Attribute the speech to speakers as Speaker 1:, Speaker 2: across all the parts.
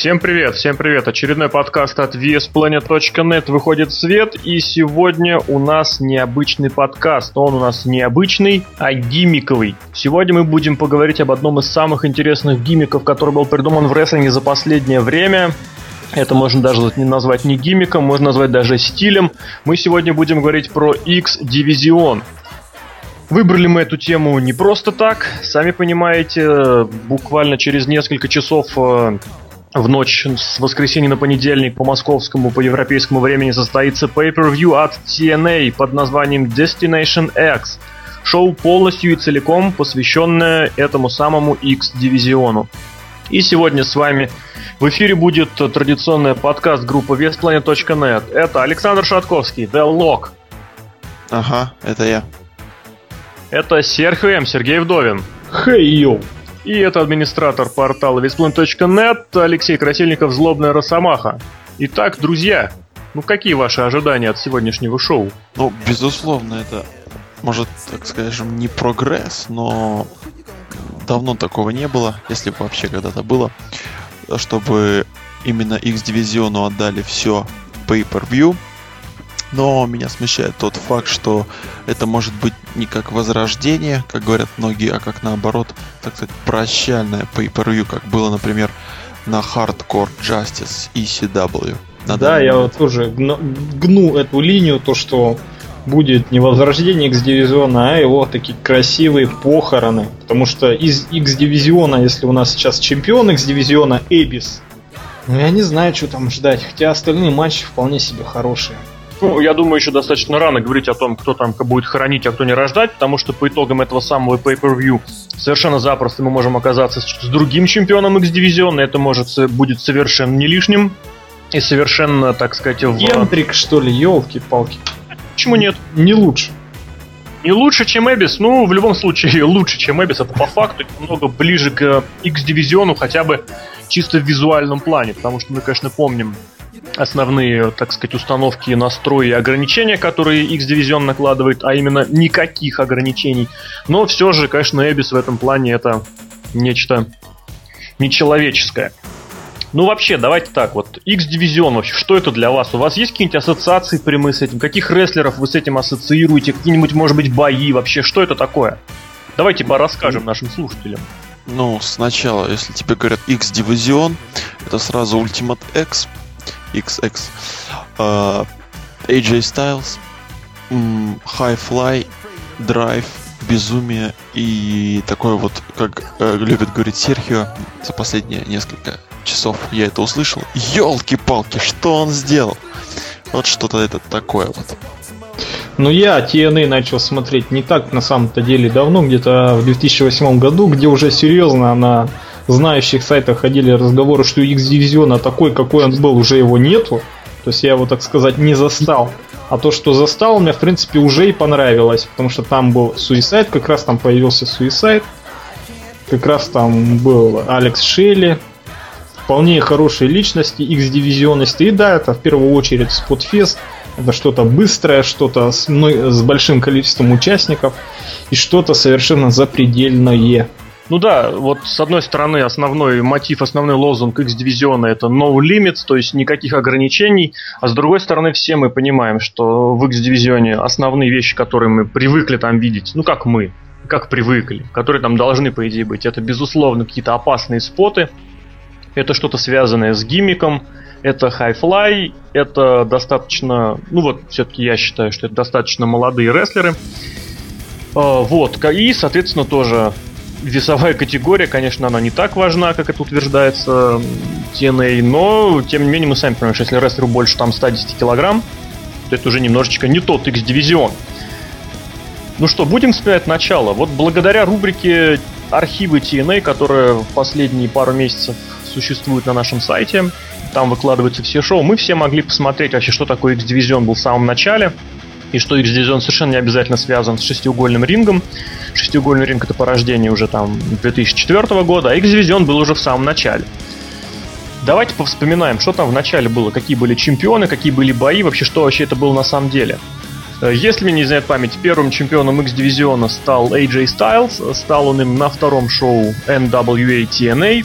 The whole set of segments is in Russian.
Speaker 1: Всем привет, всем привет. Очередной подкаст от VSPlanet.net выходит в свет, и сегодня у нас необычный подкаст. Он у нас необычный, а гиммиковый. Сегодня мы будем поговорить об одном из самых интересных гиммиков, который был придуман в рестлинге за последнее время. Это можно даже назвать не гиммиком, можно назвать даже стилем. Мы сегодня будем говорить про X-дивизион. Выбрали мы эту тему не просто так. Сами понимаете, буквально через несколько часов э, в ночь с воскресенья на понедельник по московскому, по европейскому времени состоится pay-per-view от TNA под названием Destination X. Шоу полностью и целиком посвященное этому самому X-дивизиону. И сегодня с вами в эфире будет традиционный подкаст группы VestPlanet.net. Это Александр Шатковский, The Lock.
Speaker 2: Ага, это я.
Speaker 1: Это Серхио М. Сергей Вдовин.
Speaker 3: Хей, hey, йоу.
Speaker 1: И это администратор портала Весплан.нет Алексей Красильников, Злобная Росомаха. Итак, друзья, ну какие ваши ожидания от сегодняшнего шоу?
Speaker 2: Ну, безусловно, это, может, так скажем, не прогресс, но давно такого не было, если вообще когда-то было, чтобы именно X-дивизиону отдали все pay-per-view, но меня смущает тот факт, что это может быть не как возрождение, как говорят многие, а как наоборот, так сказать, прощальное pay-per-view, как было, например, на Hardcore Justice ECW.
Speaker 3: На да, я вот тоже гну, гну эту линию, то, что будет не возрождение X-дивизиона, а его такие красивые похороны. Потому что из X-дивизиона, если у нас сейчас чемпион X-дивизиона Эбис, ну я не знаю, что там ждать. Хотя остальные матчи вполне себе хорошие.
Speaker 1: Ну, я думаю, еще достаточно рано говорить о том, кто там будет хранить, а кто не рождать, потому что по итогам этого самого pay-per-view совершенно запросто мы можем оказаться с, другим чемпионом X-дивизиона, это может будет совершенно не лишним и совершенно, так сказать,
Speaker 3: в... Гентрик, что ли, елки-палки.
Speaker 1: Почему нет?
Speaker 3: Не лучше.
Speaker 1: Не лучше, чем Эбис, ну, в любом случае, лучше, чем Эбис, это по факту немного ближе к X-дивизиону, хотя бы чисто в визуальном плане, потому что мы, конечно, помним основные, так сказать, установки, настрои и ограничения, которые X-дивизион накладывает, а именно никаких ограничений. Но все же, конечно, Эбис в этом плане это нечто нечеловеческое. Ну, вообще, давайте так, вот, X-дивизион вообще, что это для вас? У вас есть какие-нибудь ассоциации прямые с этим? Каких рестлеров вы с этим ассоциируете? Какие-нибудь, может быть, бои вообще? Что это такое? Давайте порасскажем нашим слушателям.
Speaker 2: Ну, сначала, если тебе говорят X-дивизион, это сразу Ultimate X, XX, uh, AJ Styles, High Fly, Drive, Безумие и такое вот, как э, любит говорить Серхио, за последние несколько часов я это услышал. Елки-палки, что он сделал? Вот что-то это такое вот.
Speaker 3: Ну, я TNA начал смотреть не так, на самом-то деле, давно, где-то в 2008 году, где уже серьезно на знающих сайтах ходили разговоры, что X-дивизиона такой, какой он был, уже его нету. То есть я его, так сказать, не застал. А то, что застал, мне, в принципе, уже и понравилось. Потому что там был Суисайд, как раз там появился Суисайд. Как раз там был Алекс Шелли. Вполне хорошие личности, X-дивизионности. И да, это в первую очередь Спотфест. Это что-то быстрое, что-то с, с большим количеством участников. И что-то совершенно запредельное.
Speaker 1: Ну да, вот с одной стороны основной мотив, основной лозунг X-дивизиона это no limits, то есть никаких ограничений, а с другой стороны все мы понимаем, что в X-дивизионе основные вещи, которые мы привыкли там видеть, ну как мы, как привыкли, которые там должны по идее быть, это безусловно какие-то опасные споты, это что-то связанное с гиммиком, это high-fly, это достаточно, ну вот все-таки я считаю, что это достаточно молодые рестлеры, а, вот, и, соответственно, тоже весовая категория, конечно, она не так важна, как это утверждается TNA, но, тем не менее, мы сами понимаем, что если рестлеру больше там 110 килограмм, то это уже немножечко не тот X-дивизион. Ну что, будем вспоминать начало. Вот благодаря рубрике архивы TNA, которая в последние пару месяцев существует на нашем сайте, там выкладываются все шоу, мы все могли посмотреть вообще, что такое X-дивизион был в самом начале – и что X-дивизион совершенно не обязательно связан с шестиугольным рингом. Шестиугольный ринг это порождение уже там 2004 года, а X-дивизион был уже в самом начале. Давайте повспоминаем, что там в начале было, какие были чемпионы, какие были бои, вообще что вообще это было на самом деле. Э, если мне не знает память, первым чемпионом X-дивизиона стал AJ Styles, стал он им на втором шоу NWA TNA,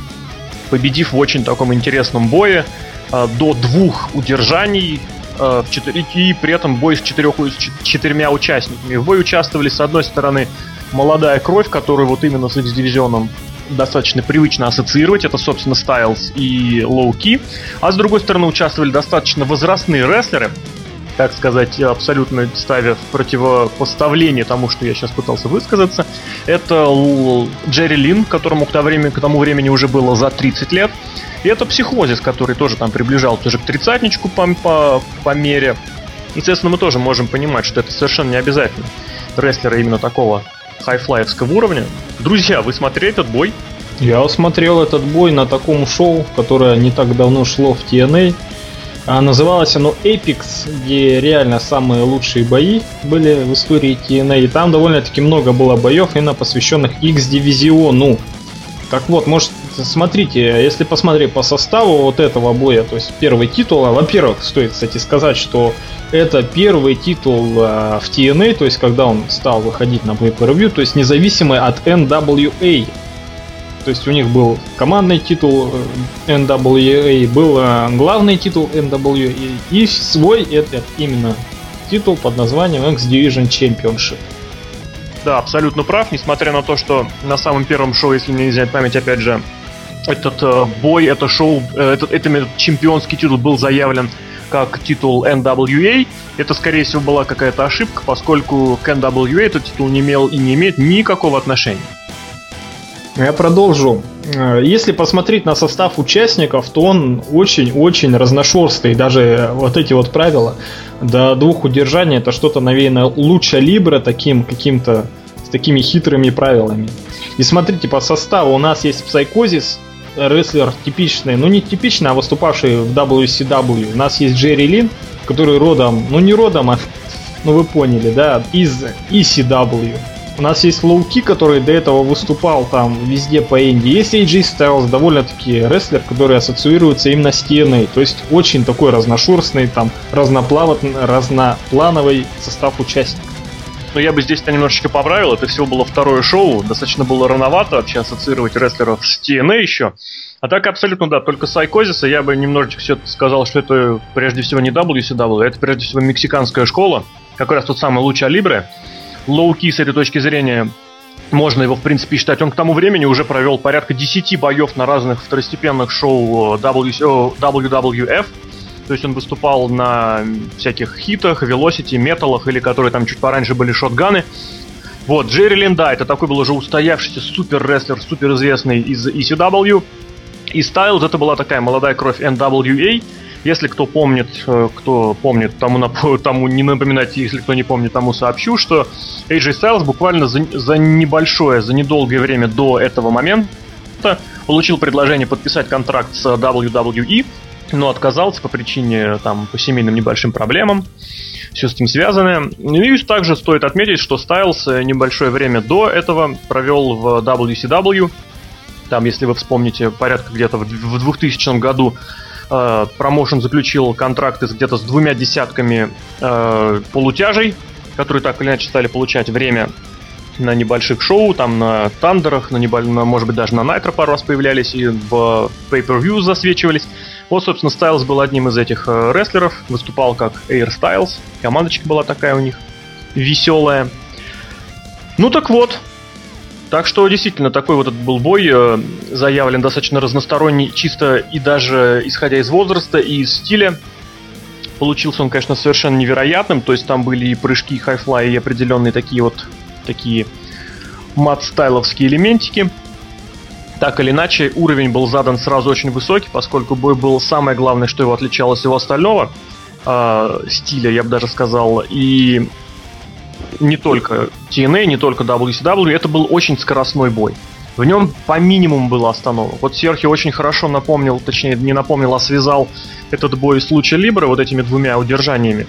Speaker 1: победив в очень таком интересном бое э, до двух удержаний э, в 4, и при этом бой с, четырех, четырьмя участниками. В бой участвовали, с одной стороны, молодая кровь, которую вот именно с X-дивизионом достаточно привычно ассоциировать. Это, собственно, Стайлз и Лоу Ки. А с другой стороны, участвовали достаточно возрастные рестлеры, так сказать, абсолютно ставя в противопоставление тому, что я сейчас пытался высказаться. Это Джерри Лин, которому к тому, времени, к тому времени уже было за 30 лет. И это Психозис, который тоже там приближал тоже к тридцатничку по, по, по мере. Естественно, мы тоже можем понимать, что это совершенно не обязательно рестлеры именно такого хайфлайевского уровня. Друзья, вы смотрели этот бой?
Speaker 3: Я смотрел этот бой на таком шоу, которое не так давно шло в TNA. А называлось оно Apex, где реально самые лучшие бои были в истории TNA. И там довольно-таки много было боев, именно посвященных X-дивизиону. Так вот, может, смотрите, если посмотреть по составу вот этого боя, то есть первый титул, а, во-первых, стоит, кстати, сказать, что это первый титул э, в TNA, то есть когда он стал выходить на pay-per-view, то есть независимый от NWA. То есть у них был командный титул NWA, был э, главный титул NWA и свой этот именно титул под названием X-Division Championship.
Speaker 1: Да, абсолютно прав, несмотря на то, что на самом первом шоу, если мне не изменяет память, опять же, этот э, бой, это шоу, э, этот, этот чемпионский титул был заявлен как титул NWA. Это, скорее всего, была какая-то ошибка, поскольку к NWA этот титул не имел и не имеет никакого отношения.
Speaker 3: Я продолжу. Э, если посмотреть на состав участников, то он очень-очень разношерстный. Даже вот эти вот правила до двух удержаний это что-то навеяно lucha libre таким каким-то с такими хитрыми правилами. И смотрите, по составу у нас есть Psicosis, рестлер типичный, ну не типичный, а выступавший в WCW. У нас есть Jerry Lynn, который родом, ну не родом, а ну вы поняли, да, из ECW. У нас есть Low Ki, который до этого выступал там везде по Индии. Есть AJ Styles, довольно-таки рестлер, который ассоциируется именно с TNA. То есть очень такой разношерстный, там разноплановый состав участников.
Speaker 1: Но я бы здесь-то немножечко поправил. Это всего было второе шоу. Достаточно было рановато вообще ассоциировать рестлеров с TNA еще. А так абсолютно да, только Сайкозиса я бы немножечко все сказал, что это прежде всего не WCW, это прежде всего мексиканская школа, как раз тот самый Луча Либре. Лоу-ки с этой точки зрения можно его, в принципе, считать. Он к тому времени уже провел порядка 10 боев на разных второстепенных шоу WWF. То есть он выступал на всяких хитах, велосити, металлах, или которые там чуть пораньше были шотганы. Вот, Джерри Линда, это такой был уже устоявшийся супер-рестлер, супер известный из ECW. И Стайлз это была такая молодая кровь NWA. Если кто помнит, э, кто помнит, тому, тому не напоминать, если кто не помнит, тому сообщу, что AJ Styles буквально за, за небольшое, за недолгое время до этого момента получил предложение подписать контракт с WWE, но отказался по причине, там, по семейным небольшим проблемам, все с этим связано. И также стоит отметить, что Стайлз небольшое время до этого провел в WCW, там, если вы вспомните, порядка где-то в 2000 году Э, заключил контракты где-то с двумя десятками э, полутяжей, которые так или иначе стали получать время на небольших шоу, там на тандерах, на, небо... на может быть даже на Найтро пару раз появлялись и в Pay-Per-View засвечивались. Вот, собственно, Стайлз был одним из этих э, рестлеров, выступал как Air Styles, командочка была такая у них веселая. Ну так вот, так что действительно такой вот этот был бой э, заявлен достаточно разносторонний, чисто и даже исходя из возраста и из стиля. Получился он, конечно, совершенно невероятным, то есть там были и прыжки, и хайфлай, и определенные такие вот такие мат-стайловские элементики. Так или иначе, уровень был задан сразу очень высокий, поскольку бой был самое главное, что его отличало от всего остального э, стиля, я бы даже сказал. И не только TNA, не только WCW, это был очень скоростной бой. В нем по минимуму было остановок. Вот Серхи очень хорошо напомнил, точнее не напомнил, а связал этот бой с Луча Либра вот этими двумя удержаниями.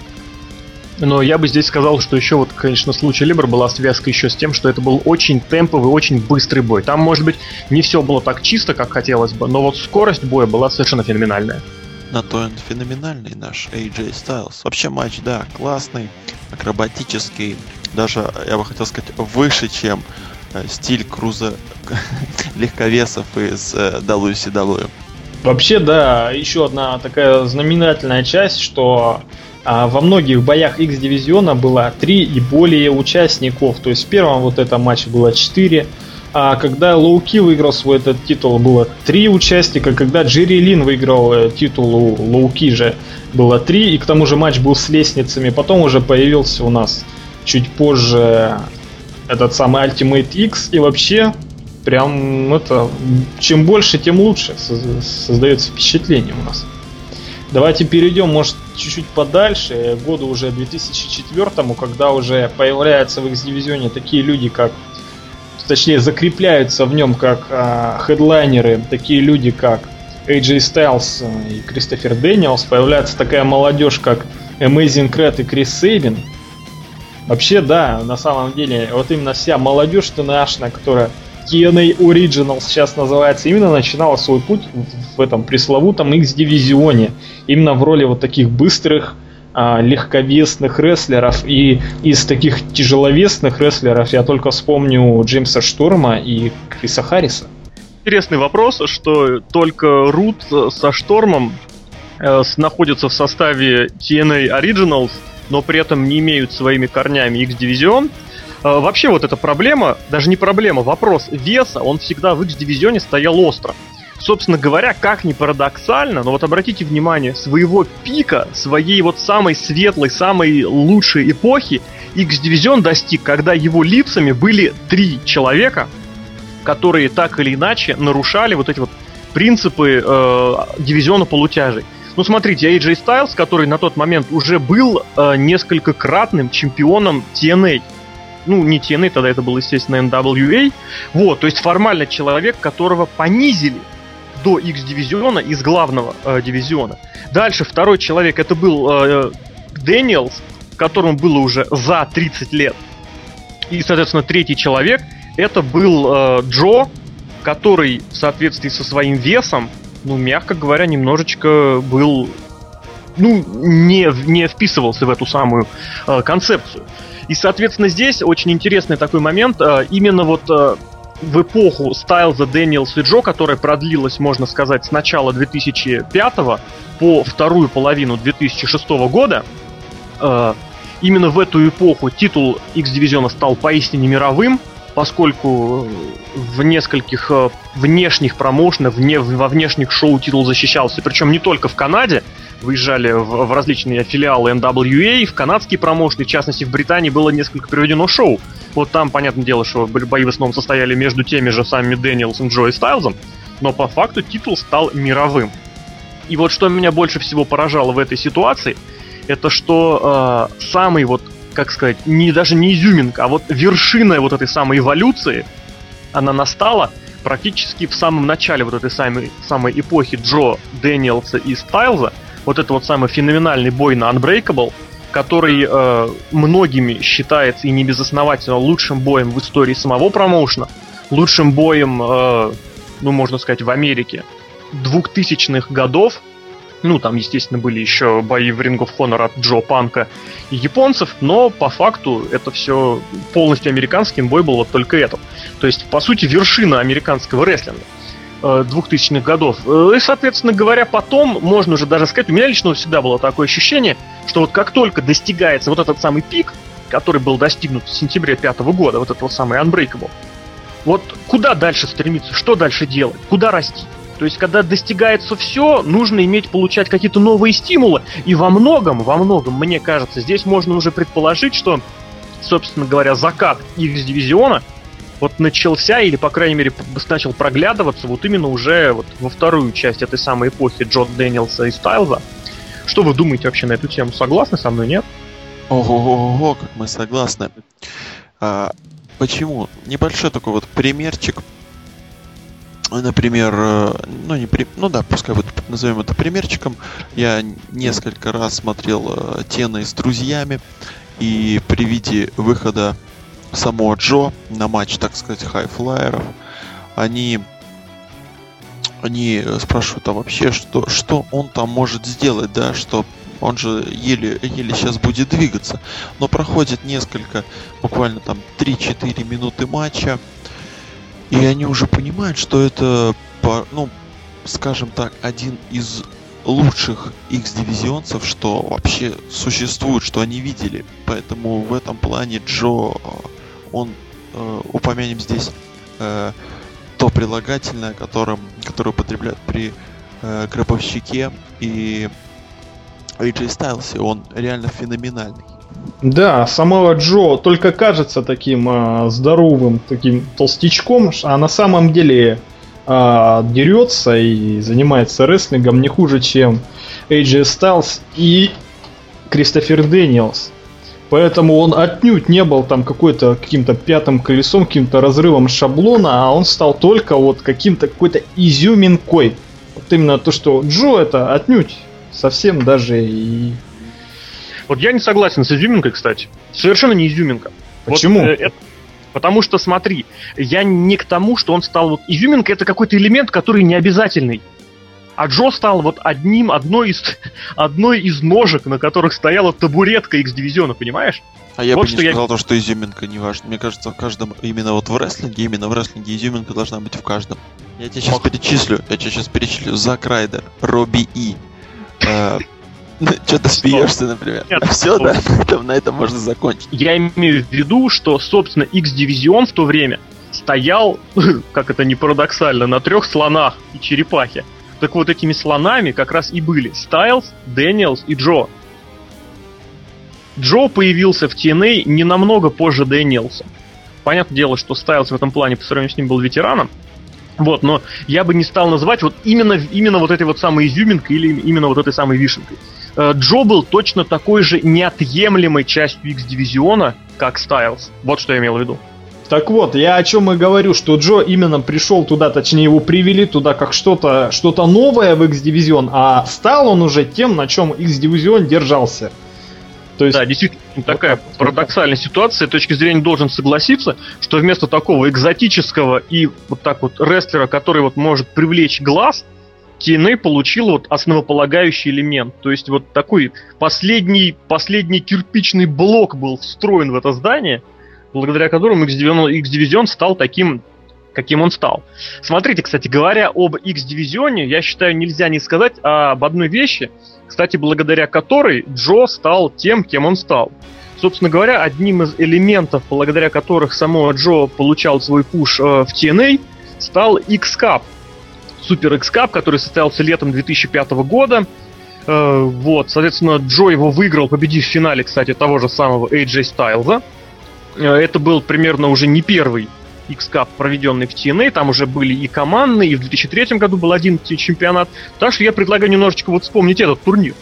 Speaker 1: Но я бы здесь сказал, что еще вот, конечно, случай Либр была связка еще с тем, что это был очень темповый, очень быстрый бой. Там, может быть, не все было так чисто, как хотелось бы, но вот скорость боя была совершенно феноменальная.
Speaker 2: На то он феноменальный наш AJ Styles. Вообще матч, да, классный, акробатический, даже, я бы хотел сказать, выше, чем э, стиль круза легковесов из э, WCW.
Speaker 3: Вообще, да, еще одна такая знаменательная часть, что а, во многих боях X-дивизиона было 3 и более участников. То есть в первом вот этом матче было 4, а когда Лоуки выиграл свой этот титул, было 3 участника. Когда Джерри Лин выиграл э, титул у Лоуки же, было 3. И к тому же матч был с лестницами. Потом уже появился у нас чуть позже этот самый Ultimate X. И вообще прям это чем больше, тем лучше создается впечатление у нас. Давайте перейдем, может, чуть-чуть подальше, году уже 2004, когда уже появляются в X-дивизионе такие люди, как точнее закрепляются в нем как э, хедлайнеры, такие люди, как AJ Styles и Кристофер Дэниелс, появляется такая молодежь, как Amazing Red и Крис Сейбин. Вообще, да, на самом деле, вот именно вся молодежь ТНАшная, которая TNA Original сейчас называется, именно начинала свой путь в этом пресловутом X-дивизионе. Именно в роли вот таких быстрых, а, легковесных рестлеров. И из таких тяжеловесных рестлеров я только вспомню Джеймса Шторма и Криса Харриса.
Speaker 1: Интересный вопрос, что только Рут со Штормом э, находятся в составе TNA Originals, но при этом не имеют своими корнями X-дивизион. Э, вообще вот эта проблема, даже не проблема, вопрос веса, он всегда в X-дивизионе стоял остро. Собственно говоря, как ни парадоксально, но вот обратите внимание, своего пика, своей вот самой светлой, самой лучшей эпохи X-дивизион достиг, когда его лицами были три человека, которые так или иначе нарушали вот эти вот принципы э, дивизиона полутяжей. Ну, смотрите, AJ Styles, который на тот момент уже был э, несколько кратным чемпионом TNA ну, не TNA, тогда это был, естественно, NWA. Вот, то есть формально человек, которого понизили до X-дивизиона из главного э, дивизиона. Дальше второй человек, это был э, Дэниелс, которому было уже за 30 лет. И, соответственно, третий человек, это был э, Джо, который в соответствии со своим весом, ну, мягко говоря, немножечко был ну, не, не вписывался в эту самую э, концепцию. И, соответственно, здесь очень интересный такой момент. Э, именно вот э, в эпоху Стайлза, Дэниелс и Джо, которая продлилась, можно сказать, с начала 2005 по вторую половину 2006 года, э, именно в эту эпоху титул X-дивизиона стал поистине мировым, поскольку в нескольких внешних промоушенах, вне, во внешних шоу титул защищался, причем не только в Канаде, выезжали в, в различные филиалы NWA, в канадские промоушены, в частности в Британии было несколько проведено шоу. Вот там, понятное дело, что бои в основном состояли между теми же самыми Дэниелсом, Джо и Стайлзом, но по факту титул стал мировым. И вот что меня больше всего поражало в этой ситуации, это что э, самый вот, как сказать, не даже не изюминка, а вот вершина вот этой самой эволюции, она настала практически в самом начале вот этой самой, самой эпохи Джо, Дэниелса и Стайлза – вот это вот самый феноменальный бой на Unbreakable, который э, многими считается и не безосновательно лучшим боем в истории самого промоушена, лучшим боем, э, ну, можно сказать, в Америке двухтысячных годов. Ну, там, естественно, были еще бои в Ring of Honor от Джо Панка и японцев, но по факту это все полностью американский бой был вот только этот. То есть, по сути, вершина американского рестлинга. 2000-х э, годов. Э, и, соответственно говоря, потом, можно уже даже сказать, у меня лично всегда было такое ощущение, что вот как только достигается вот этот самый пик, который был достигнут в сентябре пятого года, вот этот самый Unbreakable, вот куда дальше стремиться, что дальше делать, куда расти? То есть, когда достигается все, нужно иметь, получать какие-то новые стимулы. И во многом, во многом, мне кажется, здесь можно уже предположить, что, собственно говоря, закат X-дивизиона – вот начался, или, по крайней мере, начал проглядываться вот именно уже вот во вторую часть этой самой эпохи Джон Дэниелса и Стайлза. Что вы думаете вообще на эту тему? Согласны со мной, нет?
Speaker 2: Ого-го, как мы согласны. А, почему? Небольшой такой вот примерчик. Например, э, ну не при... ну да, пускай вот назовем это примерчиком. Я несколько раз смотрел э, Тены с друзьями, и при виде выхода самого Джо на матч, так сказать, хайфлайеров, они они спрашивают, а вообще, что, что он там может сделать, да, что он же еле, еле сейчас будет двигаться. Но проходит несколько, буквально там 3-4 минуты матча, И они уже понимают, что это, ну, скажем так, один из лучших X-дивизионцев, что вообще существует, что они видели. Поэтому в этом плане Джо, он, э, упомянем здесь э, то прилагательное, которым, которое употребляют при э, гробовщике и AJ Styles, он реально феноменальный.
Speaker 3: Да, самого Джо только кажется таким э, здоровым, таким толстячком, а на самом деле э, дерется и занимается рестлингом не хуже, чем AJ Styles и Кристофер Дэниелс. Поэтому он отнюдь не был там какой-то каким-то пятым колесом, каким-то разрывом шаблона, а он стал только вот каким-то какой-то изюминкой. Вот именно то, что Джо это отнюдь совсем даже и...
Speaker 1: Вот я не согласен с изюминкой, кстати. Совершенно не изюминка.
Speaker 3: Почему? Вот,
Speaker 1: э, это, потому что, смотри, я не к тому, что он стал вот... Изюминка это какой-то элемент, который не обязательный. А Джо стал вот одним, одной из, одной из ножек, на которых стояла табуретка X-дивизиона, понимаешь?
Speaker 2: А я вот бы не сказал я... то, что изюминка не важна. Мне кажется, в каждом, именно вот в рестлинге, именно в рестлинге изюминка должна быть в каждом. Я тебе сейчас перечислю, я тебе сейчас перечислю. Зак Райдер, Робби И, э, что ты смеешься, например? Нет, Все, да? На этом, на этом можно закончить.
Speaker 1: Я имею в виду, что, собственно, X-дивизион в то время стоял, как это не парадоксально, на трех слонах и черепахе. Так вот, этими слонами как раз и были Стайлз, Дэниелс и Джо. Джо появился в TNA не намного позже Дэниелса. Понятное дело, что Стайлз в этом плане по сравнению с ним был ветераном, вот, но я бы не стал называть вот именно, именно вот этой вот самой изюминкой или именно вот этой самой вишенкой. Э, Джо был точно такой же неотъемлемой частью X-дивизиона, как Стайлз. Вот что я имел в виду.
Speaker 3: Так вот, я о чем и говорю, что Джо именно пришел туда, точнее его привели туда как что-то что новое в X-дивизион, а стал он уже тем, на чем X-дивизион держался.
Speaker 1: То есть... Да, действительно, такая вот парадоксальная ситуация. С точки зрения должен согласиться, что вместо такого экзотического и вот так вот рестлера, который вот может привлечь глаз, TNA получил вот основополагающий элемент. То есть вот такой последний, последний кирпичный блок был встроен в это здание, благодаря которому X-дивизион стал таким, каким он стал. Смотрите, кстати, говоря об X-дивизионе, я считаю, нельзя не сказать об одной вещи – кстати, благодаря которой Джо стал тем, кем он стал. Собственно говоря, одним из элементов, благодаря которых самого Джо получал свой пуш э, в TNA, стал X-Cup. Супер X-Cup, который состоялся летом 2005 года. Э, вот, соответственно, Джо его выиграл, победив в финале, кстати, того же самого AJ Стайлза. Э, это был примерно уже не первый X-Cup, проведенный в TNA, там уже были и командные, и в 2003 году был один чемпионат. Так что я предлагаю немножечко вот вспомнить этот турнир.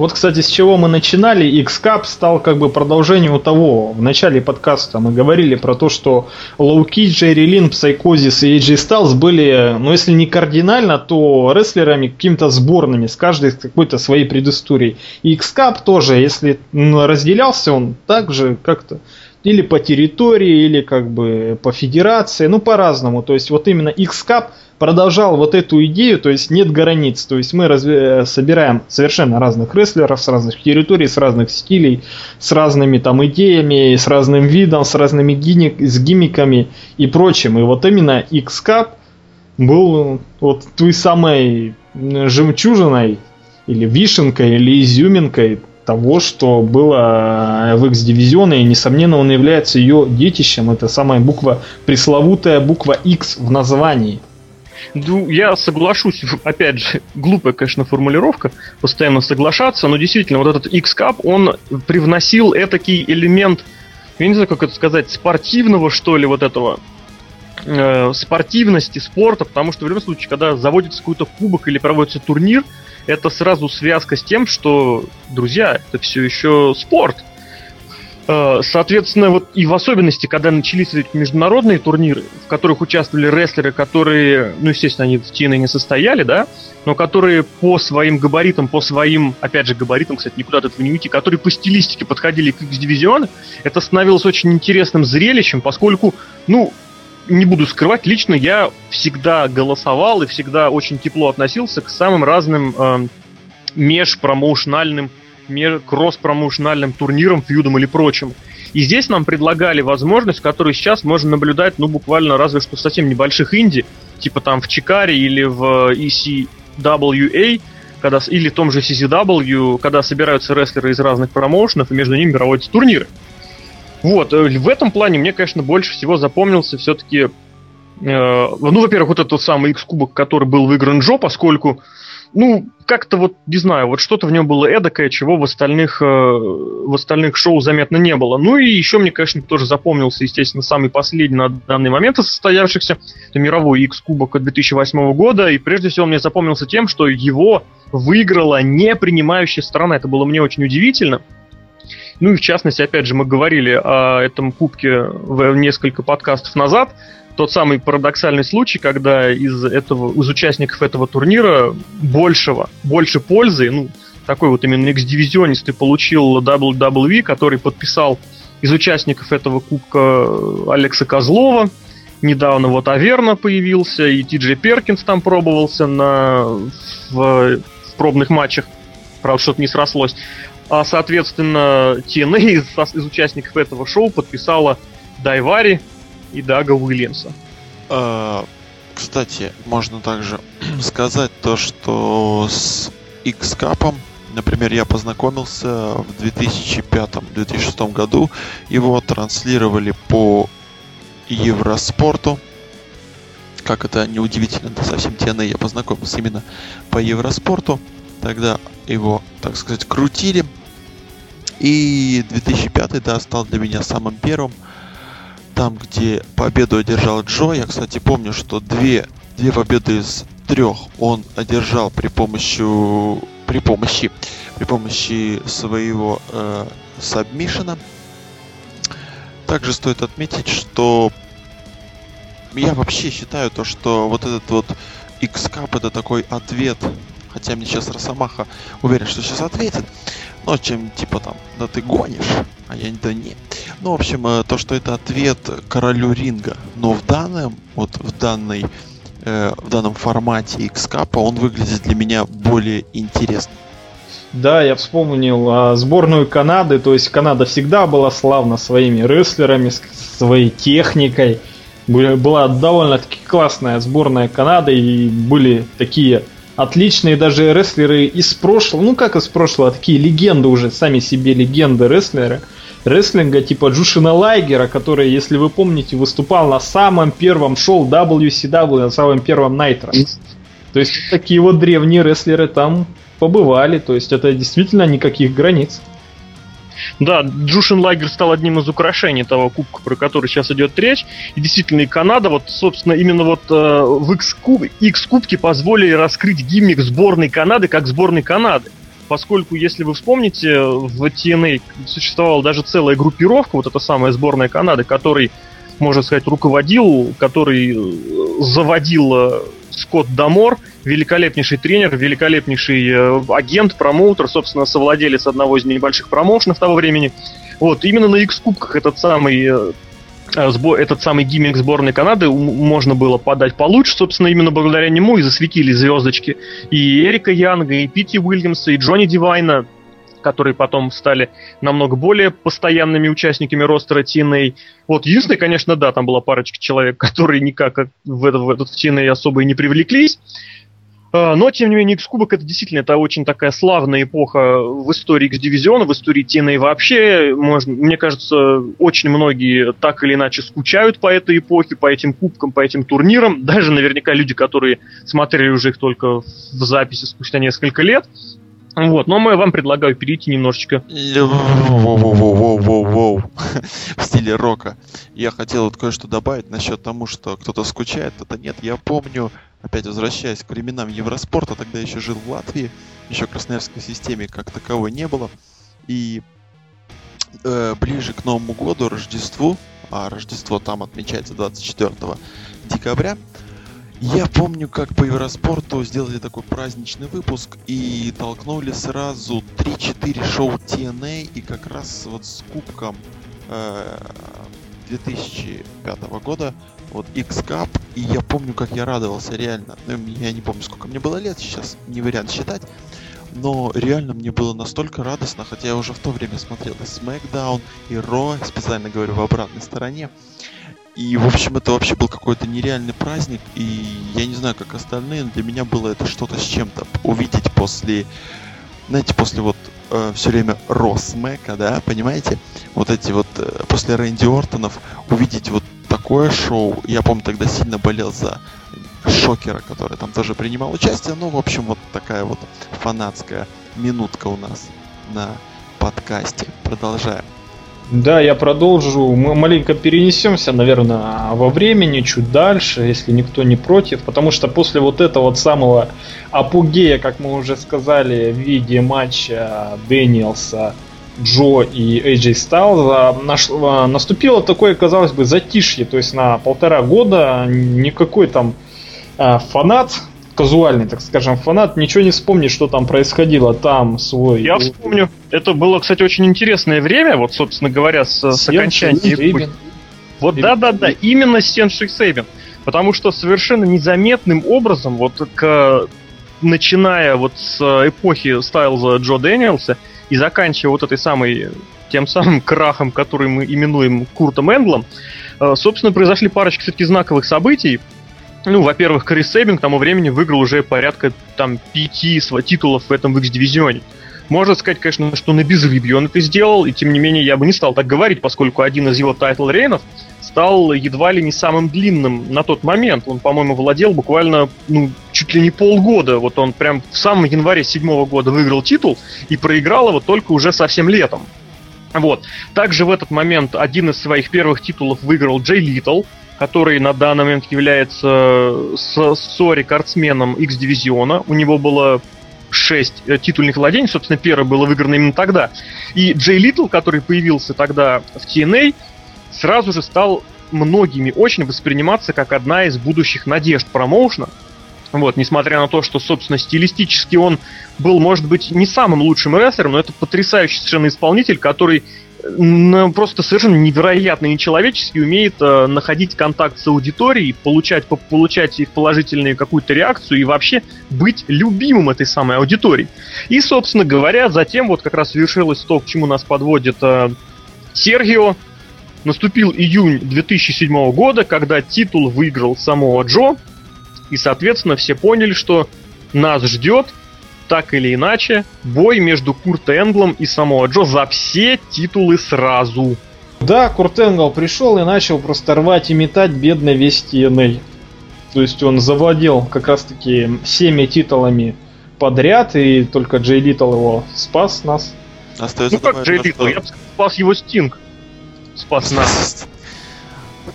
Speaker 3: Вот, кстати, с чего мы начинали, X-Cup стал как бы продолжением того. В начале подкаста мы говорили про то, что Low Ki, Jerry Lynn, Psicosis и AJ Styles были, ну если не кардинально, то рестлерами какими-то сборными, с каждой какой-то своей предысторией. И X-Cup тоже, если разделялся он так же как-то или по территории, или как бы по федерации, ну по-разному. То есть вот именно X-Cup продолжал вот эту идею, то есть нет границ. То есть мы разве, собираем совершенно разных рестлеров с разных территорий, с разных стилей, с разными там идеями, с разным видом, с разными гиммик, с гиммиками и прочим. И вот именно X-Cup был вот той самой жемчужиной или вишенкой, или изюминкой того, что было в X-дивизионе, и, несомненно, он является ее детищем. Это самая буква, пресловутая буква X в названии.
Speaker 1: Ну, я соглашусь, опять же, глупая, конечно, формулировка, постоянно соглашаться, но действительно, вот этот X-Cup, он привносил этакий элемент, я не знаю, как это сказать, спортивного, что ли, вот этого, э, спортивности, спорта, потому что в любом случае, когда заводится какой-то кубок или проводится турнир, это сразу связка с тем, что, друзья, это все еще спорт. Э, соответственно, вот и в особенности, когда начались эти международные турниры, в которых участвовали рестлеры, которые, ну, естественно, они в TNA не состояли, да, но которые по своим габаритам, по своим, опять же, габаритам, кстати, никуда от этого не уйти, которые по стилистике подходили к X-дивизиону, это становилось очень интересным зрелищем, поскольку, ну, не буду скрывать, лично я всегда голосовал и всегда очень тепло относился к самым разным э, межпромоушенальным кросс-промоушенальным турниром, фьюдом или прочим. И здесь нам предлагали возможность, которую сейчас можно наблюдать, ну, буквально разве что в совсем небольших инди, типа там в Чикаре или в ECWA, когда, или в том же CCW, когда собираются рестлеры из разных промоушенов, и между ними проводятся турниры. Вот, э, в этом плане мне, конечно, больше всего запомнился все-таки Э, ну, во-первых, вот этот самый X-кубок, который был выигран Джо, поскольку, ну, как-то вот, не знаю, вот что-то в нем было эдакое, чего в остальных, э, в остальных шоу заметно не было. Ну и еще мне, конечно, тоже запомнился, естественно, самый последний на данный момент состоявшихся, это мировой X-кубок 2008 года, и прежде всего мне запомнился тем, что его выиграла не принимающая страна. Это было мне очень удивительно. Ну и в частности, опять же, мы говорили о этом кубке в несколько подкастов назад – тот самый парадоксальный случай, когда из этого, из участников этого турнира большего, больше пользы, ну, такой вот именно X-дивизионист получил WWE, который подписал из участников этого кубка Алекса Козлова, недавно вот Аверна появился, и Ти Джей Перкинс там пробовался на, в, в пробных матчах. Правда, что-то не срослось. А, соответственно, TNA из, из участников этого шоу подписала Дайвари, и Дага Уильямса.
Speaker 2: А, кстати, можно также сказать то, что с X-Cup, например, я познакомился в 2005-2006 году. Его транслировали по Евроспорту. Как это неудивительно, да совсем TNA я познакомился именно по Евроспорту. Тогда его, так сказать, крутили. И 2005 да, стал для меня самым первым там, где победу одержал Джо, я, кстати, помню, что две, две победы из трех он одержал при помощи при помощи при помощи своего э, сабмишена. Также стоит отметить, что я вообще считаю то, что вот этот вот X-Cup это такой ответ, хотя мне сейчас Росомаха уверен, что сейчас ответит, но чем типа там, да ты гонишь, а я да не. Ну, в общем, э, то, что это ответ королю ринга. Но в данном, вот в данной, э, в данном формате X-Cup он выглядит для меня более интересным.
Speaker 3: Да, я вспомнил а, сборную Канады, то есть Канада всегда была славна своими рестлерами, своей техникой. Была довольно-таки классная сборная Канады и были такие отличные даже рестлеры из прошлого, ну как из прошлого, такие легенды уже, сами себе легенды рестлеры рестлинга типа Джушина Лайгера, который, если вы помните, выступал на самом первом шоу WCW, на самом первом Найтро. То есть такие вот древние рестлеры там побывали, то есть это действительно никаких границ.
Speaker 1: Да, Джушин Лагер стал одним из украшений того кубка, про который сейчас идет речь. И действительно, и Канада, вот, собственно, именно вот э, в X-кубке позволили раскрыть гиммик сборной Канады как сборной Канады поскольку, если вы вспомните, в TNA существовала даже целая группировка, вот эта самая сборная Канады, который, можно сказать, руководил, который э, заводил э, Скотт Дамор, великолепнейший тренер, великолепнейший э, агент, промоутер, собственно, совладелец одного из небольших промоушенов того времени. Вот, именно на X-кубках этот самый Э, этот самый гиммик сборной Канады можно было подать получше, собственно, именно благодаря нему и засветили звездочки и Эрика Янга, и Пити Уильямса, и Джонни Дивайна, которые потом стали намного более постоянными участниками ростера TNA. Вот, единственное, конечно, да, там была парочка человек, которые никак в этот, в этот TNA особо и не привлеклись. А, но, тем не менее, X-Кубок это действительно это очень такая славная эпоха в истории X-дивизиона, в истории TNA вообще. Можно, мне кажется, очень многие так или иначе скучают по этой эпохе, по этим кубкам, по этим турнирам. Даже наверняка люди, которые смотрели уже их только в записи спустя несколько лет. Вот, но я вам предлагаю перейти немножечко.
Speaker 2: В стиле рока. Я хотел вот кое-что добавить насчет тому, что кто-то скучает, это нет. Я помню, опять возвращаясь к временам Евроспорта, тогда еще жил в Латвии, еще Красноярской системе как таковой не было. И э, ближе к Новому году, Рождеству, а Рождество там отмечается 24 декабря, я помню, как по Евроспорту сделали такой праздничный выпуск и толкнули сразу 3-4 шоу TNA и как раз вот с кубком э, 2005 года вот X-Cup, и я помню, как я радовался реально. Ну, я не помню, сколько мне было лет сейчас, не вариант считать. но реально мне было настолько радостно, хотя я уже в то время смотрел и SmackDown, и Raw, специально говорю, в обратной стороне. И, в общем, это вообще был какой-то нереальный праздник, и я не знаю, как остальные, но для меня было это что-то с чем-то. Увидеть после, знаете, после вот э, все время Росмека, да, понимаете? Вот эти вот, э, после Рэнди Ортонов, увидеть вот такое шоу. Я помню, тогда сильно болел за Шокера, который там тоже принимал участие. Ну, в общем, вот такая вот фанатская минутка у нас на подкасте. Продолжаем.
Speaker 3: Да, я продолжу. Мы маленько перенесемся, наверное, во времени, чуть дальше, если никто не против. Потому что после вот этого вот самого апогея, как мы уже сказали, в виде матча Дэниелса, Джо и AJ Styles, наступило такое, казалось бы, затишье. То есть на полтора года никакой там а, фанат казуальный, так скажем, фанат ничего не вспомнит, что там происходило. Там свой...
Speaker 1: Я вспомню. Это было, кстати, очень интересное время, вот, собственно говоря, с, с окончанием... Вот да-да-да, именно с Сеншик Сейбин. Потому что совершенно незаметным образом, вот к начиная вот с эпохи Стайлза Джо Дэниелса и заканчивая вот этой самой тем самым крахом, который мы именуем Куртом Энглом, э, собственно, произошли парочка все-таки знаковых событий, ну, во-первых, Крис Сэбин к тому времени выиграл уже порядка там пяти титулов в этом X-дивизионе. Можно сказать, конечно, что на безрыбье он это сделал, и тем не менее я бы не стал так говорить, поскольку один из его title reign ов стал едва ли не самым длинным на тот момент. Он, по-моему, владел буквально, ну, чуть ли не полгода. Вот он прям в самом январе седьмого года выиграл титул и проиграл его только уже совсем летом. Вот. Также в этот момент один из своих первых титулов выиграл Джей Литл, который на данный момент является СО-рекордсменом X-дивизиона. У него было 6 э, титульных владений, собственно, первое было выиграно именно тогда. И Джей Литл, который появился тогда в TNA, сразу же стал многими очень восприниматься как одна из будущих надежд промоушена. Вот, несмотря на то, что, собственно, стилистически он был, может быть, не самым лучшим рестлером, но это потрясающий совершенно исполнитель, который просто совершенно невероятно нечеловечески умеет э, находить контакт с аудиторией, получать, получать их положительную какую-то реакцию и вообще быть любимым этой самой аудитории. И, собственно говоря, затем вот как раз совершилось то, к чему нас подводит э, Сергио. Наступил июнь 2007 года, когда титул выиграл самого Джо, и, соответственно, все поняли, что нас ждет так или иначе, бой между Курт Энглом и Самоа Джо за все титулы сразу.
Speaker 3: Да, Курт Энгл пришел и начал просто рвать и метать бедный весь TNA. То есть он завладел как раз-таки всеми титулами подряд, и только Джей Литл его спас нас.
Speaker 1: Остается ну как Джей Литл? Я бы спас его Стинг. Спас нас.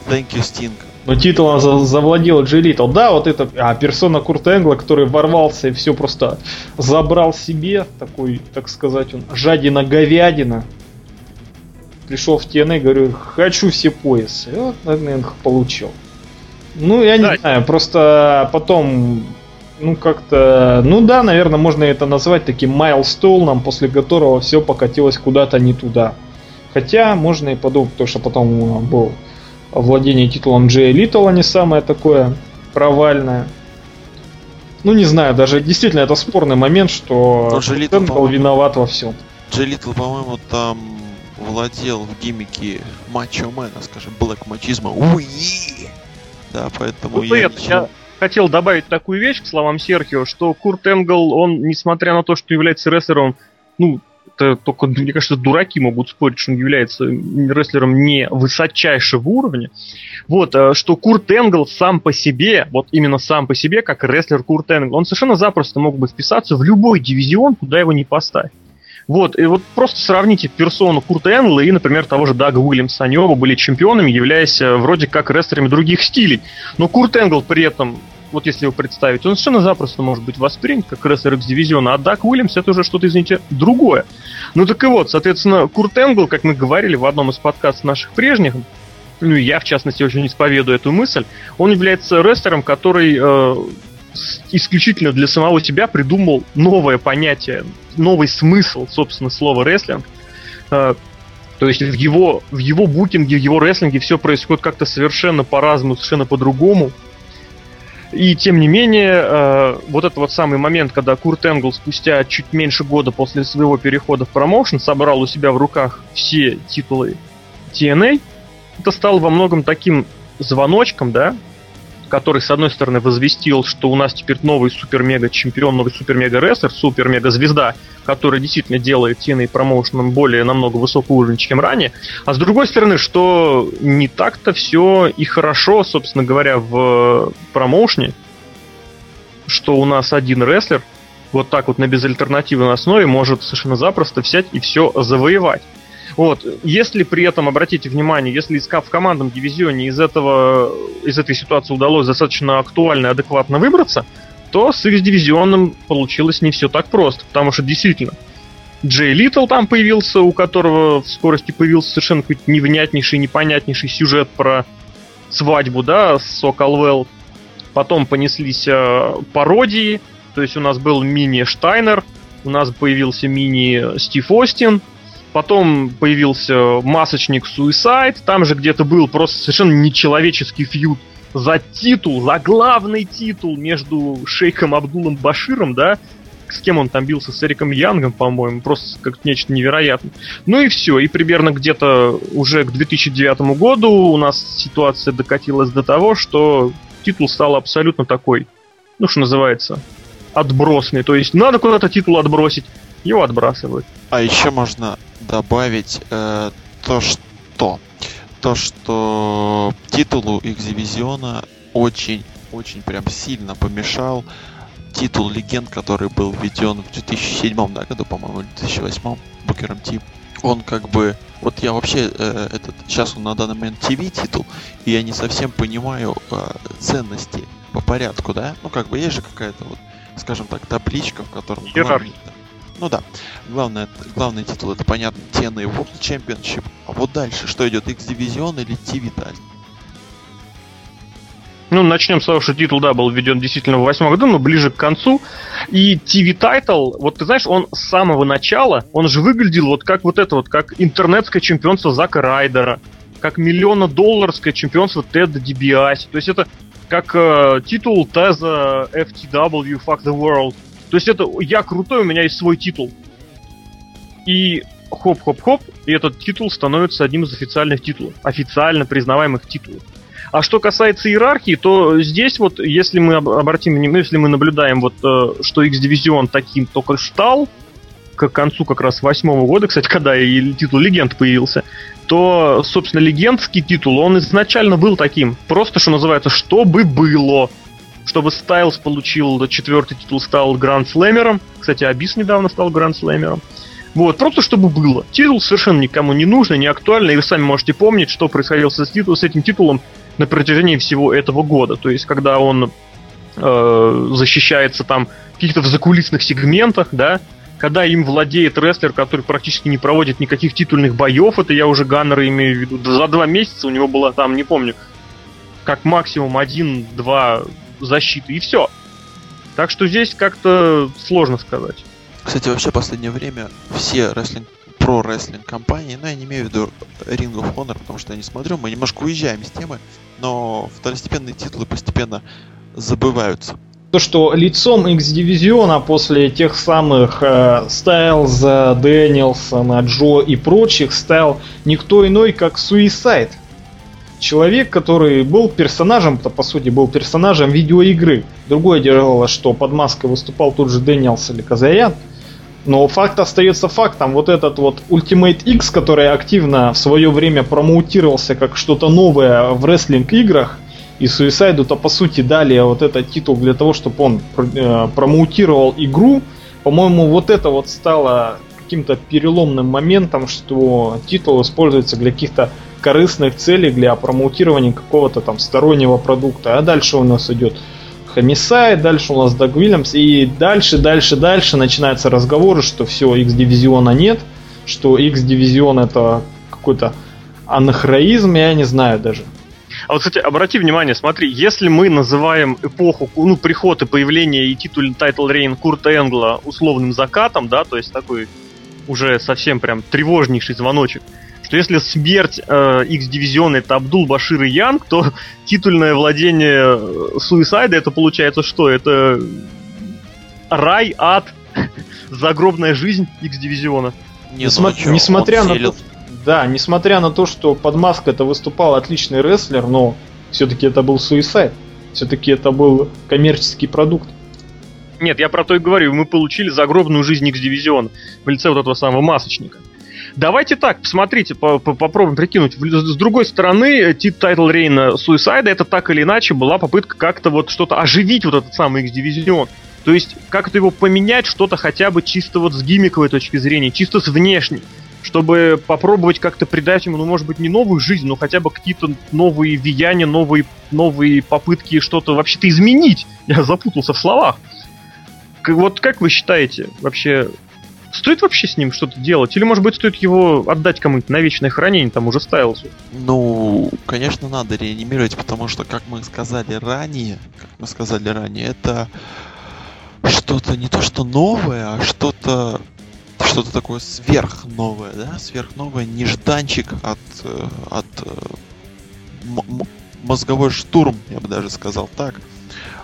Speaker 2: Thank you, Sting.
Speaker 3: Но титулом завладел Джей Литл. Да, вот это а, персона Курта Энгла, который ворвался и все просто забрал себе, такой, так сказать, он жадина-говядина. Пришел в TNA, говорю, хочу все поясы. И вот Энг получил. Ну, я не да. знаю, просто потом, ну, как-то, ну да, наверное, можно это назвать таким майлстоуном, после которого все покатилось куда-то не туда. Хотя можно и подумать, потому что потом был владение титулом Джей Летала не самое такое провальное. Ну, не знаю, даже действительно это спорный момент, что
Speaker 2: Летал
Speaker 3: был виноват во всем.
Speaker 2: Джей Летал, по-моему, там владел в gimmick е Мачо Мэна, скажем, black machismo. Уи! Да, поэтому
Speaker 1: вот я, это, я хотел добавить такую вещь к словам Серхио, что Курт Энгл, он, несмотря на то, что является рестлером, ну, это только, мне кажется, дураки могут спорить, что он является рестлером не высочайшего уровня. Вот, э, что Курт Энгл сам по себе, вот именно сам по себе, как рестлер Курт Энгл, он совершенно запросто мог бы вписаться в любой дивизион, куда его не поставить. Вот, и вот просто сравните персону Курта Энгла и, например, того же Дага Уильямса. Они оба были чемпионами, являясь э, вроде как рестлерами других стилей. Но Курт Энгл при этом вот если его представить, он совершенно запросто может быть воспринят как рестлер X-дивизиона, а Дак Уильямс это уже что-то, извините, другое. Ну так и вот, соответственно, Курт Энгл, как мы говорили в одном из подкастов наших прежних, ну я, в частности, очень исповедую эту мысль, он является рестлером, который э, исключительно для самого себя придумал новое понятие, новый смысл, собственно, слова рестлинг. Э, то есть в его, в его букинге, в его рестлинге все происходит как-то совершенно по-разному, совершенно по-другому. И тем не менее, э, вот этот вот самый момент, когда Курт Энгл спустя чуть меньше года после своего перехода в промоушен собрал у себя в руках все титулы TNA, это стало во многом таким звоночком, да, который, с одной стороны, возвестил, что у нас теперь новый супер-мега-чемпион, новый супер-мега-рестлер, супер-мега-звезда, который действительно делает TNA промоушеном более намного высокого уровня, чем ранее. А с другой стороны, что не так-то все и хорошо, собственно говоря, в промоушне, что у нас один рестлер вот так вот на безальтернативной основе может совершенно запросто взять и все завоевать. Вот. Если при этом, обратите внимание, если в командном дивизионе из, этого, из этой ситуации удалось достаточно актуально и адекватно выбраться, то с их дивизионом получилось не все так просто, потому что действительно Джей Литл там появился, у которого в скорости появился совершенно какой-то невнятнейший, непонятнейший сюжет про свадьбу, да, с Соколвелл. Потом понеслись э, пародии, то есть у нас был мини Штайнер, у нас появился мини Стив Остин, Потом появился масочник Suicide, там же где-то был просто совершенно нечеловеческий фьюд за титул, за главный титул между Шейхом Абдулом Баширом, да, с кем он там бился, с Эриком Янгом, по-моему, просто как нечто невероятное. Ну и все, и примерно где-то уже к 2009 году у нас ситуация докатилась до того, что титул стал абсолютно такой, ну что называется, отбросный. То есть надо куда-то титул отбросить, его отбрасывают.
Speaker 2: А еще можно добавить э, то, что то, что титулу X-дивизиона очень, очень прям сильно помешал титул легенд, который был введен в 2007 да, году, по-моему, 2008 Букером Ти. Он как бы, вот я вообще э, этот, сейчас он на данный момент ТВ титул, и я не совсем понимаю э, ценности по порядку, да? Ну как бы есть же какая-то вот, скажем так, табличка, в котором... Главный, ну да, главное, главный титул это понятно TNA World Championship. А вот дальше, что идет, X-дивизион или TV Title?
Speaker 1: Ну, начнем с того, что титул, да, был введен действительно в восьмом году, но ближе к концу. И TV Title, вот ты знаешь, он с самого начала, он же выглядел вот как вот это вот, как интернетское чемпионство Зака Райдера, как миллиона долларское чемпионство Теда Дибиаси. То есть это как э, титул Теза FTW Fuck the World. То есть это я крутой, у меня есть свой титул. И хоп-хоп-хоп, и этот титул становится одним из официальных титулов, официально признаваемых титулов. А что касается иерархии, то здесь вот, если мы обратим внимание, если мы наблюдаем вот, э, что X-дивизион таким только стал, к концу как раз восьмого года, кстати, когда и титул легенд появился, то, собственно, легендский титул, он изначально был таким. Просто, что называется, чтобы было чтобы Стайлз получил четвертый титул, стал Гранд Слэмером. Кстати, Абис недавно стал Гранд Слэмером. Вот, просто чтобы было. Титул совершенно никому не нужен, не актуальный, и вы сами можете помнить, что происходило с, титул, с этим титулом на протяжении всего этого года. То есть, когда он э, защищается там в каких-то в закулисных сегментах, да, когда им владеет рестлер, который практически не проводит никаких титульных боев, это я уже Ганнера имею в виду, за два месяца у него было там, не помню, как максимум один-два защиты, и все. Так что здесь как-то сложно сказать.
Speaker 2: Кстати, вообще в последнее время все рестлинг про рестлинг компании, но я не имею в виду Ring of Honor, потому что я не смотрю, мы немножко уезжаем с темы, но второстепенные титулы постепенно забываются.
Speaker 3: То, что лицом X-дивизиона после тех самых э, Стайлза, Дэниелса, Джо и прочих стал никто иной, как Suicide человек, который был персонажем, по сути, был персонажем видеоигры. Другое дело, что под маской выступал тут же Дэниелс или Казарян. Но факт остается фактом. Вот этот вот Ultimate X, который активно в свое время промоутировался как что-то новое в рестлинг-играх, и Суисайду-то по сути дали вот этот титул для того, чтобы он э, промоутировал игру. По-моему, вот это вот стало каким-то переломным моментом, что титул используется для каких-то корыстных целей для промоутирования какого-то там стороннего продукта. А дальше у нас идет Хамисай, дальше у нас Даг Уильямс, и дальше, дальше, дальше начинаются разговоры, что все, X-дивизиона нет, что X-дивизион это какой-то анахронизм, я не знаю даже.
Speaker 1: А вот, кстати, обрати внимание, смотри, если мы называем эпоху, ну, приход и появление и титульный title reign Курта Энгла условным закатом, да, то есть такой уже совсем прям тревожнейший звоночек, что если смерть э, X-дивизиона это Абдул Башир и Янг, то титульное владение Суисайда это получается что? Это рай, ад, загробная жизнь X-дивизиона.
Speaker 3: Не, ну, а несмотря на то, да, несмотря на то, что под маской это выступал отличный рестлер, но все-таки это был Суисайд. Все-таки это был коммерческий продукт.
Speaker 1: Нет, я про то и говорю. Мы получили загробную жизнь X-дивизиона в лице вот этого самого масочника. Давайте так, посмотрите, по -по попробуем прикинуть. С другой стороны, тит title reign а Суисайда это так или иначе была попытка как-то вот что-то оживить вот этот самый X-дивизион. То есть как-то его поменять, что-то хотя бы чисто вот с гиммиковой точки зрения, чисто с внешней чтобы попробовать как-то придать ему, ну, может быть, не новую жизнь, но хотя бы какие-то новые влияния, новые, новые попытки что-то вообще-то изменить. Я запутался в словах. Вот как вы считаете, вообще, стоит вообще с ним что-то делать? Или, может быть, стоит его отдать кому-нибудь на вечное хранение, там уже Стайлзу?
Speaker 2: Ну, конечно, надо реанимировать, потому что, как мы сказали ранее, как мы сказали ранее, это что-то не то что новое, а что-то что-то такое сверхновое, да, сверхновое, нежданчик от, э, от э, мозговой штурм, я бы даже сказал так,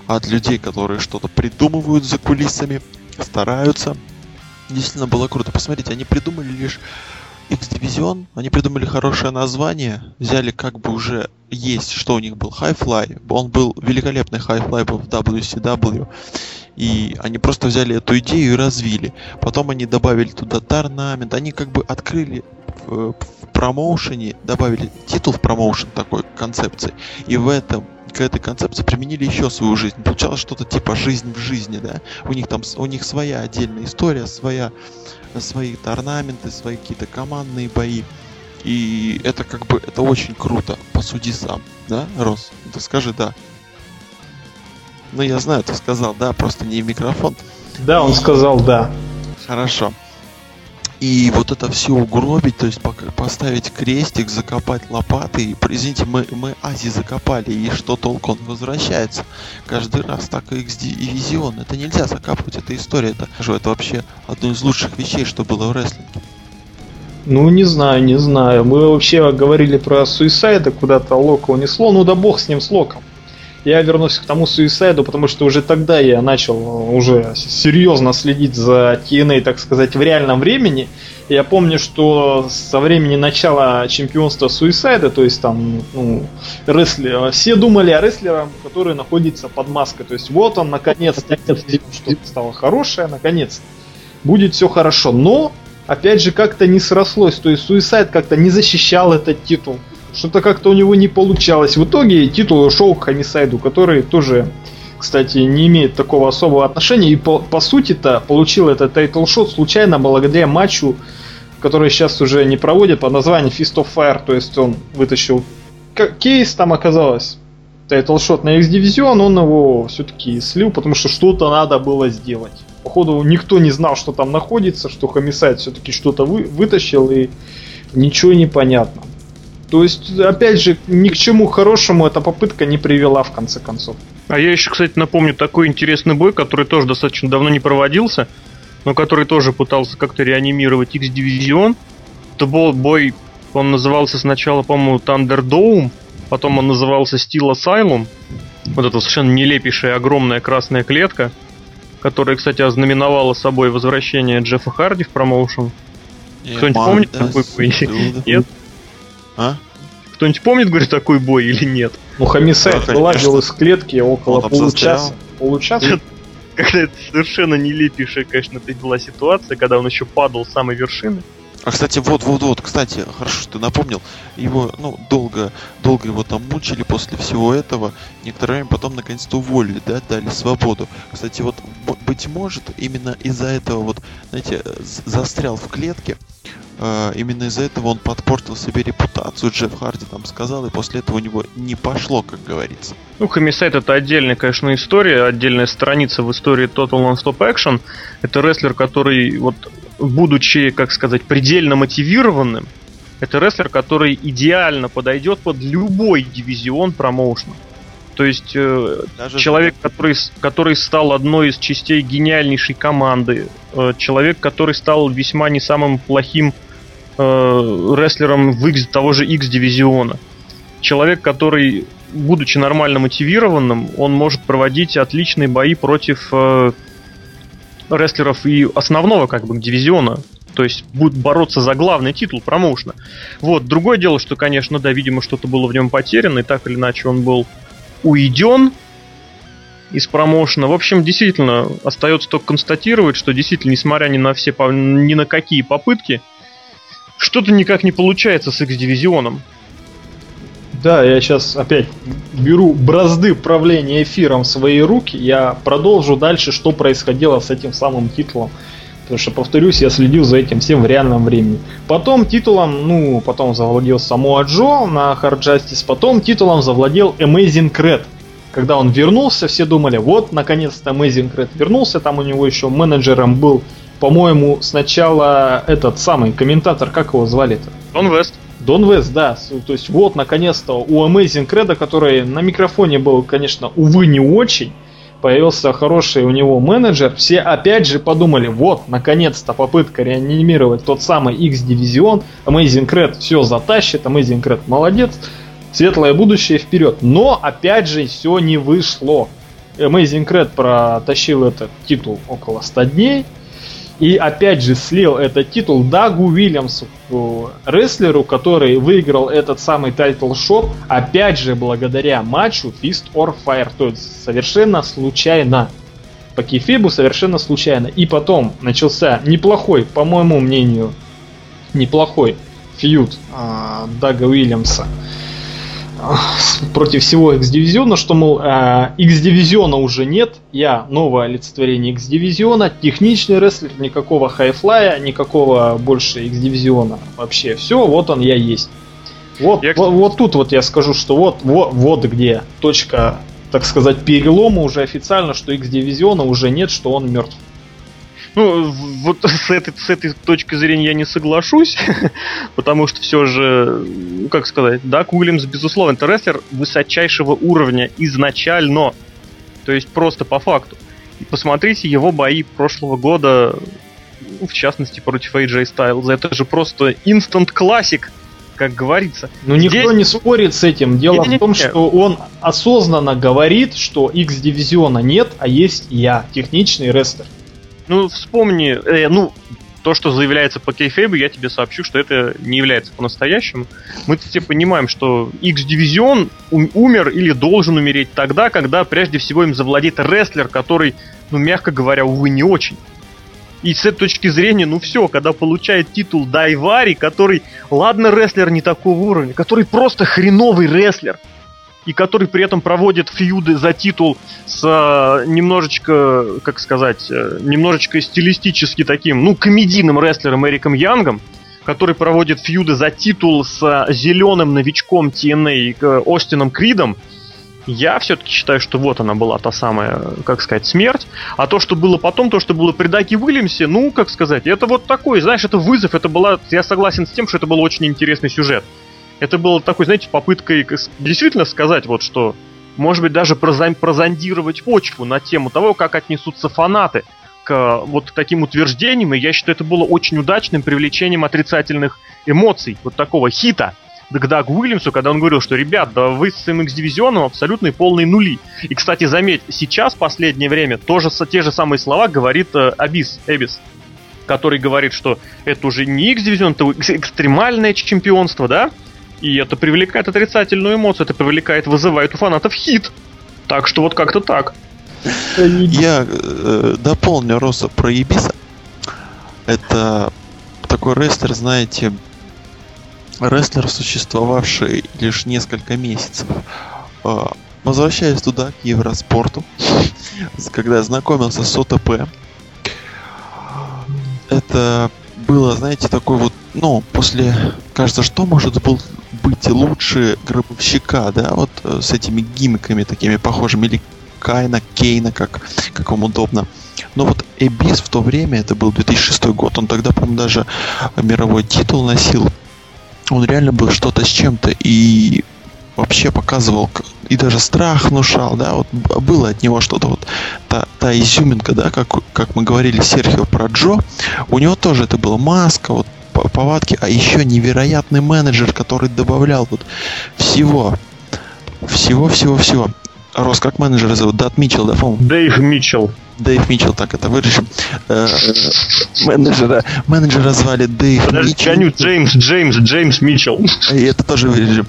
Speaker 2: от людей, которые что-то придумывают за кулисами, стараются. Действительно было круто. Посмотрите, они придумали лишь X-Division, они придумали хорошее название, взяли как бы уже есть, что у них был High-Fly, он был великолепный High-Fly был в WCW, и они просто взяли эту идею и развили. Потом они добавили туда торнамент, они как бы открыли в, в промоушене, добавили титул в промоушен такой концепции, и в этом к этой концепции применили еще свою жизнь. Получалось что-то типа жизнь в жизни, да. У них там у них своя отдельная история, своя свои орнаменты, свои какие-то командные бои. И это как бы, это очень круто. Посуди сам, да, Рос? Ты скажи да. Ну, я знаю, ты сказал да, просто не в микрофон.
Speaker 3: Да, он сказал да.
Speaker 2: Хорошо. И вот это все угробить, то есть поставить крестик, закопать лопатой. Извините, мы, мы Ази закопали, и что толку он возвращается? Каждый раз так и X-дивизион. Это нельзя закапывать, это история. Это, это вообще одно из лучших вещей, что было в рестлинге.
Speaker 3: Ну, не знаю, не знаю. Мы вообще говорили про Суисайда, куда-то Лока унесло. Ну да бог с ним, с Локом я вернусь к тому Суисайду, потому что уже тогда я начал э, уже серьезно следить за TNA, так сказать, в реальном времени. Я помню, что со времени начала чемпионства Суисайда, то есть там, ну, рестлер, все думали о рестлере, который находится под маской. То есть вот он, наконец-то, что-то стало хорошее, наконец будет все хорошо. Но, опять же, как-то не срослось. То есть Суисайд как-то не защищал этот титул что-то как-то у него не получалось. В итоге титул ушел к Хомисайду, который тоже, кстати, не имеет такого особого отношения. И по, по сути-то получил этот title shot случайно благодаря матчу, который сейчас уже не проводят по названию Feast or Fired. То есть он вытащил кейс, там оказалось title shot на X-дивизион, он его все-таки слил, потому что что-то надо было сделать. Походу, никто не знал, что там находится, что Хамисайд все-таки что-то вы, вытащил, и ничего не понятно. То есть, опять же, ни к чему хорошему эта попытка не привела в конце концов.
Speaker 1: А я еще, кстати, напомню такой интересный бой, который тоже достаточно давно не проводился, но который тоже пытался как-то реанимировать X-дивизион. Это был бой, он назывался сначала, по-моему, Thunderdome, потом он назывался Steel Asylum. Вот эта совершенно нелепейшая огромная красная клетка, которая, кстати, ознаменовала собой возвращение Джеффа Харди в промоушен. Кто-нибудь помнит такой бой? Нет? А? Кто-нибудь помнит, говорит, такой бой или нет?
Speaker 3: Ну, Хамисайд да, вылазил из клетки около получаса. Получаса?
Speaker 1: Когда это совершенно нелепейшая, конечно, это была ситуация, когда он еще падал с самой вершины.
Speaker 2: А кстати, вот, вот, вот, кстати, хорошо, что ты напомнил. Его, ну, долго, долго его там мучили после всего этого. Некоторое время потом наконец-то уволили, да, дали свободу. Кстати, вот, быть может, именно из-за этого вот, знаете, застрял в клетке. Э, именно из-за этого он подпортил себе репутацию, Джефф Харди там сказал, и после этого у него не пошло, как говорится.
Speaker 1: Ну, Хамисайд это отдельная, конечно, история, отдельная страница в истории Total Non-Stop Action. Это рестлер, который, вот, будучи, как сказать, предельно мотивированным, это рестлер, который идеально подойдет под любой дивизион промоушена. То есть э, Даже человек, который, который стал одной из частей гениальнейшей команды, э, человек, который стал весьма не самым плохим э, рестлером в X, того же X-дивизиона. Человек, который, будучи нормально мотивированным, он может проводить отличные бои против э, рестлеров и основного как бы дивизиона. То есть будет бороться за главный титул промоушена. Вот, другое дело, что, конечно, да, видимо, что-то было в нем потеряно, и так или иначе он был уйден из промоушена. В общем, действительно, остается только констатировать, что действительно, несмотря ни на все, ни на какие попытки, что-то никак не получается с X-дивизионом.
Speaker 3: Да, я сейчас опять беру бразды правления эфиром в свои руки. Я продолжу дальше, что происходило с этим самым титулом. Потому что, повторюсь, я следил за этим всем в реальном времени. Потом титулом, ну, потом завладел Самуа Джо на Hard Justice, потом титулом завладел Amazing Red. Когда он вернулся, все думали, вот, наконец-то Amazing Red вернулся, там у него еще менеджером был, по-моему, сначала этот самый комментатор, как его звали-то?
Speaker 1: Дон Вест.
Speaker 3: Дон Вест, да. То есть вот, наконец-то, у Amazing Red, который на микрофоне был, конечно, увы, не очень, появился хороший у него менеджер, все опять же подумали, вот, наконец-то попытка реанимировать тот самый X-дивизион, Amazing Red все затащит, Amazing Red молодец, светлое будущее вперед. Но, опять же, все не вышло. Amazing Red протащил этот титул около 100 дней, и опять же слил этот титул Дагу Уильямсу, рестлеру, который выиграл этот самый title shot, опять же благодаря матчу Feast or Fired, то есть совершенно случайно. По кейфебу совершенно случайно. И потом начался неплохой, по моему мнению, неплохой фьюд а, Дага Уильямса против всего X-дивизиона, что, мол, э, X-дивизиона уже нет, я новое олицетворение X-дивизиона, техничный рестлер, никакого хайфлая, никакого больше X-дивизиона. Вообще, все, вот он я есть. Вот, я, вот, вот тут вот я скажу, что вот, вот, вот где точка, так сказать, перелома уже официально, что X-дивизиона уже нет, что он мертв.
Speaker 1: Ну, вот с этой, с этой точки зрения я не соглашусь, потому что все же, ну, как сказать, да, Уильямс, безусловно, это рестлер высочайшего уровня изначально. То есть просто по факту. И посмотрите его бои прошлого года, ну, в частности, против AJ Styles. Это же просто инстант классик, как говорится.
Speaker 3: Ну, никто не спорит с этим. Дело не, не, в том, не, что он осознанно говорит, что X-дивизиона нет, а есть я, техничный рестлер.
Speaker 1: Ну, вспомни, э, ну, то, что заявляется по кейфейбу, я тебе сообщу, что это не является по-настоящему. Мы все понимаем, что X-дивизион умер или должен умереть тогда, когда прежде всего им завладеет рестлер, который, ну, мягко говоря, увы, не очень. И с этой точки зрения, ну все, когда получает титул Дайвари, который, ладно, рестлер не такого уровня, который просто хреновый рестлер – и который при этом проводит фьюды за титул с э, немножечко, как сказать, э, немножечко стилистически таким, ну, комедийным рестлером Эриком Янгом, который проводит фьюды за титул с э, зеленым новичком TNA э, Остином Кридом, я все-таки считаю, что вот она была та самая, как сказать, смерть. А то, что было потом, то, что было при Даке Уильямсе, ну, как сказать, это вот такой, знаешь, это вызов, это была, я согласен с тем, что это был очень интересный сюжет это было такой, знаете, попыткой действительно сказать вот что, может быть, даже прозондировать почву на тему того, как отнесутся фанаты к вот таким утверждениям, и я считаю, это было очень удачным привлечением отрицательных эмоций, вот такого хита, к Дагу Уильямсу, когда он говорил, что, ребят, да вы с своим X-дивизионом абсолютно полные нули. И, кстати, заметь, сейчас, в последнее время, тоже те же самые слова говорит э, Абис, Эбис, который говорит, что это уже не X-дивизион, это экстремальное чемпионство, да? И это привлекает отрицательную эмоцию, это привлекает, вызывает у фанатов хит. Так что вот как-то так.
Speaker 2: Я э, дополню Роса про Ебиса. Это такой рестлер, знаете, рестлер, существовавший лишь несколько месяцев. Э, возвращаясь туда, к Евроспорту, когда я знакомился с ОТП, это было, знаете, такой вот, ну, после, кажется, что может был быть лучше гробовщика, да, вот э, с этими гимиками такими похожими, или Кайна, Кейна, как, как вам удобно. Но вот Эбис в то время, это был 2006 год, он тогда, по-моему, даже мировой титул носил. Он реально был что-то с чем-то и вообще показывал и даже страх внушал, да, вот было от него что-то вот та, та изюминка, да, как, как мы говорили Серхио про Джо, у него тоже это была маска, вот повадки, а еще невероятный менеджер, который добавлял вот всего, всего, всего, всего. Рос, как менеджера зовут? Дат Митчелл, да, по-моему?
Speaker 1: Дэйв Митчелл.
Speaker 2: Дэйв Митчелл, так это вырежем. Э, менеджера, менеджера звали Дэйв
Speaker 1: Подожди,
Speaker 2: Митчелл.
Speaker 1: коню, Джеймс, Джеймс, Джеймс Митчелл.
Speaker 2: И это тоже вырежем.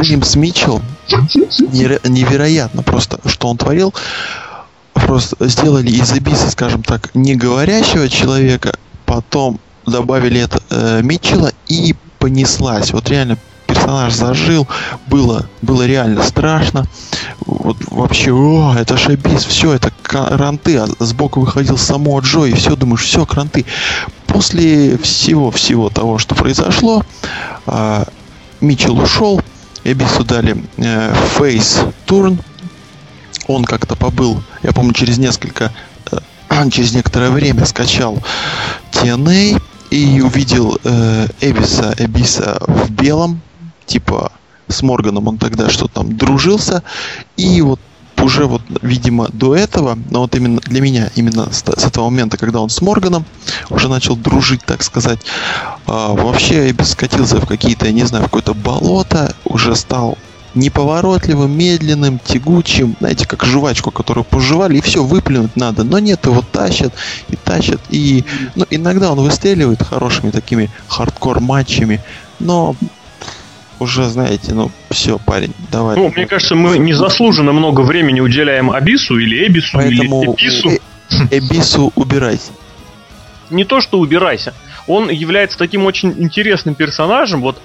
Speaker 2: Джеймс Митчелл, невероятно просто, что он творил. Просто сделали из Эбиса, скажем так, не говорящего человека, потом добавили это э, Митчелла и понеслась. Вот реально персонаж зажил, было, было реально страшно. Вот вообще, о, это ж Эбис, все, это кранты, а сбоку выходил само Джо, и все, думаешь, все, кранты. После всего-всего того, что произошло, а, Митчелл ушел, Эбису дали э, фейс турн, он как-то побыл, я помню, через несколько, э, через некоторое время скачал TNA и увидел э, Эбиса, Эбиса в белом, типа с Морганом он тогда что-то там дружился, и вот уже вот, видимо, до этого, но вот именно для меня, именно с, с этого момента, когда он с Морганом уже начал дружить, так сказать, а, вообще Эбис скатился в какие-то, я не знаю, в какое-то болото, уже стал неповоротливым, медленным, тягучим, знаете, как жвачку, которую пожевали, и все, выплюнуть надо. Но нет, его тащат и тащат. И ну, иногда он выстреливает хорошими такими хардкор-матчами, но уже, знаете, ну, все, парень, давай.
Speaker 1: Ну, мне кажется, мы незаслуженно много времени уделяем Абису или Эбису
Speaker 2: Поэтому
Speaker 1: или Эбису.
Speaker 2: э- Эбису убирайся.
Speaker 1: Не то, что убирайся. Он является таким очень интересным персонажем. Вот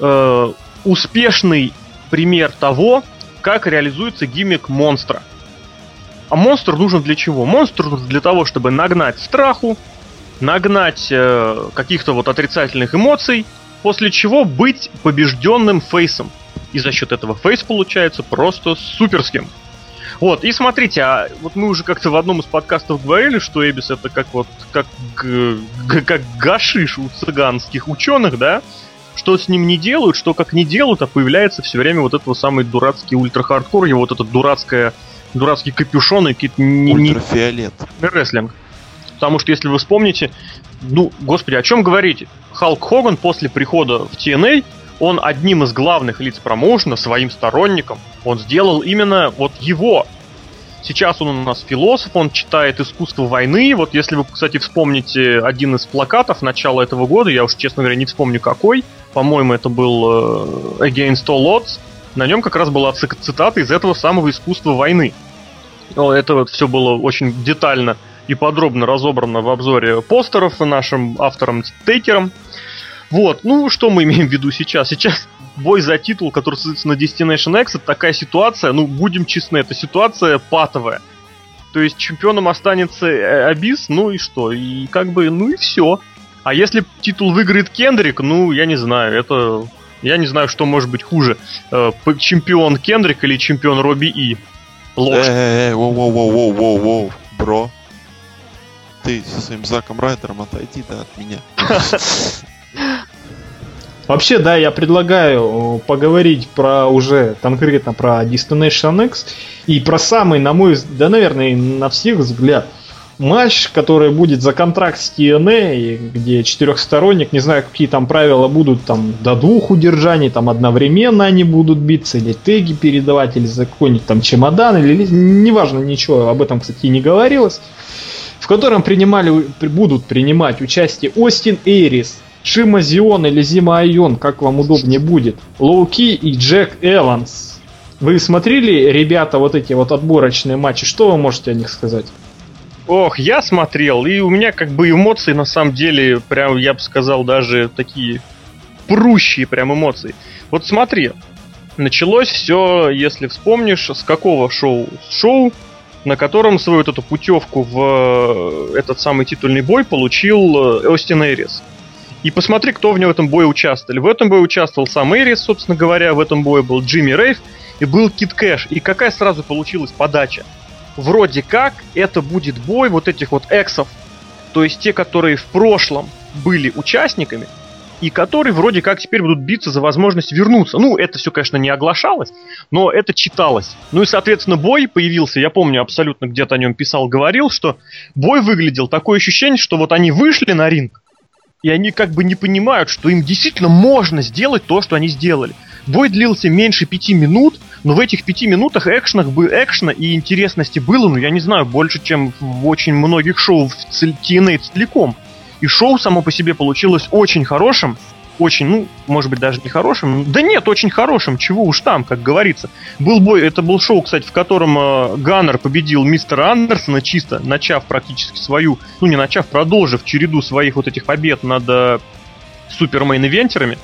Speaker 1: э, успешный пример того, как реализуется гиммик монстра. А монстр нужен для чего? Монстр нужен для того, чтобы нагнать страху, нагнать э, каких-то вот отрицательных эмоций, после чего быть побежденным фейсом. И за счет этого фейс получается просто суперским. Вот, и смотрите, а вот мы уже как-то в одном из подкастов говорили, что Эбис это как вот, как, как гашиш у цыганских ученых, да? Что с ним не делают, что как не делают, а появляется все время вот этот самый дурацкий ультра-хардкор, его вот этот дурацкая, дурацкий капюшон и какие-то не, не-
Speaker 2: Ультрафиолет.
Speaker 1: рестлинг. Потому что, если вы вспомните, ну, господи, о чем говорить? Халк Хоган после прихода в TNA, он одним из главных лиц промоушена, своим сторонником, он сделал именно вот его. Сейчас он у нас философ, он читает искусство войны. Вот если вы, кстати, вспомните один из плакатов начала этого года, я уж, честно говоря, не вспомню какой, по-моему, это был э, Against All Odds, на нем как раз была ци- цитата из этого самого искусства войны. Это вот все было очень детально и подробно разобрано в обзоре постеров нашим автором Тейкером. Вот, ну что мы имеем в виду сейчас? Сейчас бой за титул, который состоится на Destination X, это такая ситуация, ну будем честны, это ситуация патовая. То есть чемпионом останется э, Абис, ну и что? И как бы, ну и все. А если титул выиграет Кендрик, ну я не знаю, это... Я не знаю, что может быть хуже. Э, чемпион Кендрик или чемпион Робби И. Ложь.
Speaker 2: Эй, воу, воу, воу, воу, воу, воу, бро. Ты со своим Заком Райдером отойди, да, от меня.
Speaker 3: Вообще, да, я предлагаю э, поговорить про уже конкретно про Destination X и про самый, на мой, да, наверное, на всех взгляд, матч, который будет за контракт с TNA, где четырехсторонник, не знаю, какие там правила будут, там до двух удержаний, там одновременно они будут биться, или теги передавать, или за какой-нибудь там чемодан, или ли- неважно, ничего, об этом, кстати, и не говорилось, в котором принимали, будут принимать участие Остин Эрис, Шима Зион или Зима Айон, как вам удобнее будет, Лоуки и Джек Эванс. Вы смотрели, ребята, вот эти вот отборочные матчи? Что вы можете о них сказать?
Speaker 1: Ох, я смотрел, и у меня как бы эмоции на самом деле, прям, я бы сказал, даже такие прущие прям эмоции. Вот смотри, началось все, если вспомнишь, с какого шоу? С шоу, на котором свою вот эту путевку в э, этот самый титульный бой получил э, Остин Эрис. И посмотри, кто в нем в этом бое участвовали. В этом бое участвовал сам Эрис, собственно говоря, в этом бое был Джимми Рейв и был Кит Кэш. И какая сразу получилась подача? Вроде как это будет бой вот этих вот эксов, то есть те, которые в прошлом были участниками, и которые вроде как теперь будут биться за возможность вернуться. Ну, это все, конечно, не оглашалось, но это читалось. Ну и, соответственно, бой появился, я помню, абсолютно где-то о нем писал, говорил, что бой выглядел такое ощущение, что вот они вышли на ринг, и они как бы не понимают, что им действительно можно сделать то, что они сделали. Бой длился меньше пяти минут, но в этих пяти минутах экшенах, бы, экшена и интересности было, ну, я не знаю, больше, чем в очень многих шоу в TNA целиком. И шоу само по себе получилось очень хорошим, очень, ну, может быть, даже не хорошим. Да нет, очень хорошим, чего уж там, как говорится. Был бой, это был шоу, кстати, в котором э, Ганнер победил мистера Андерсона, чисто начав практически свою, ну, не начав, продолжив череду своих вот этих побед над э, супермейн-ивентерами.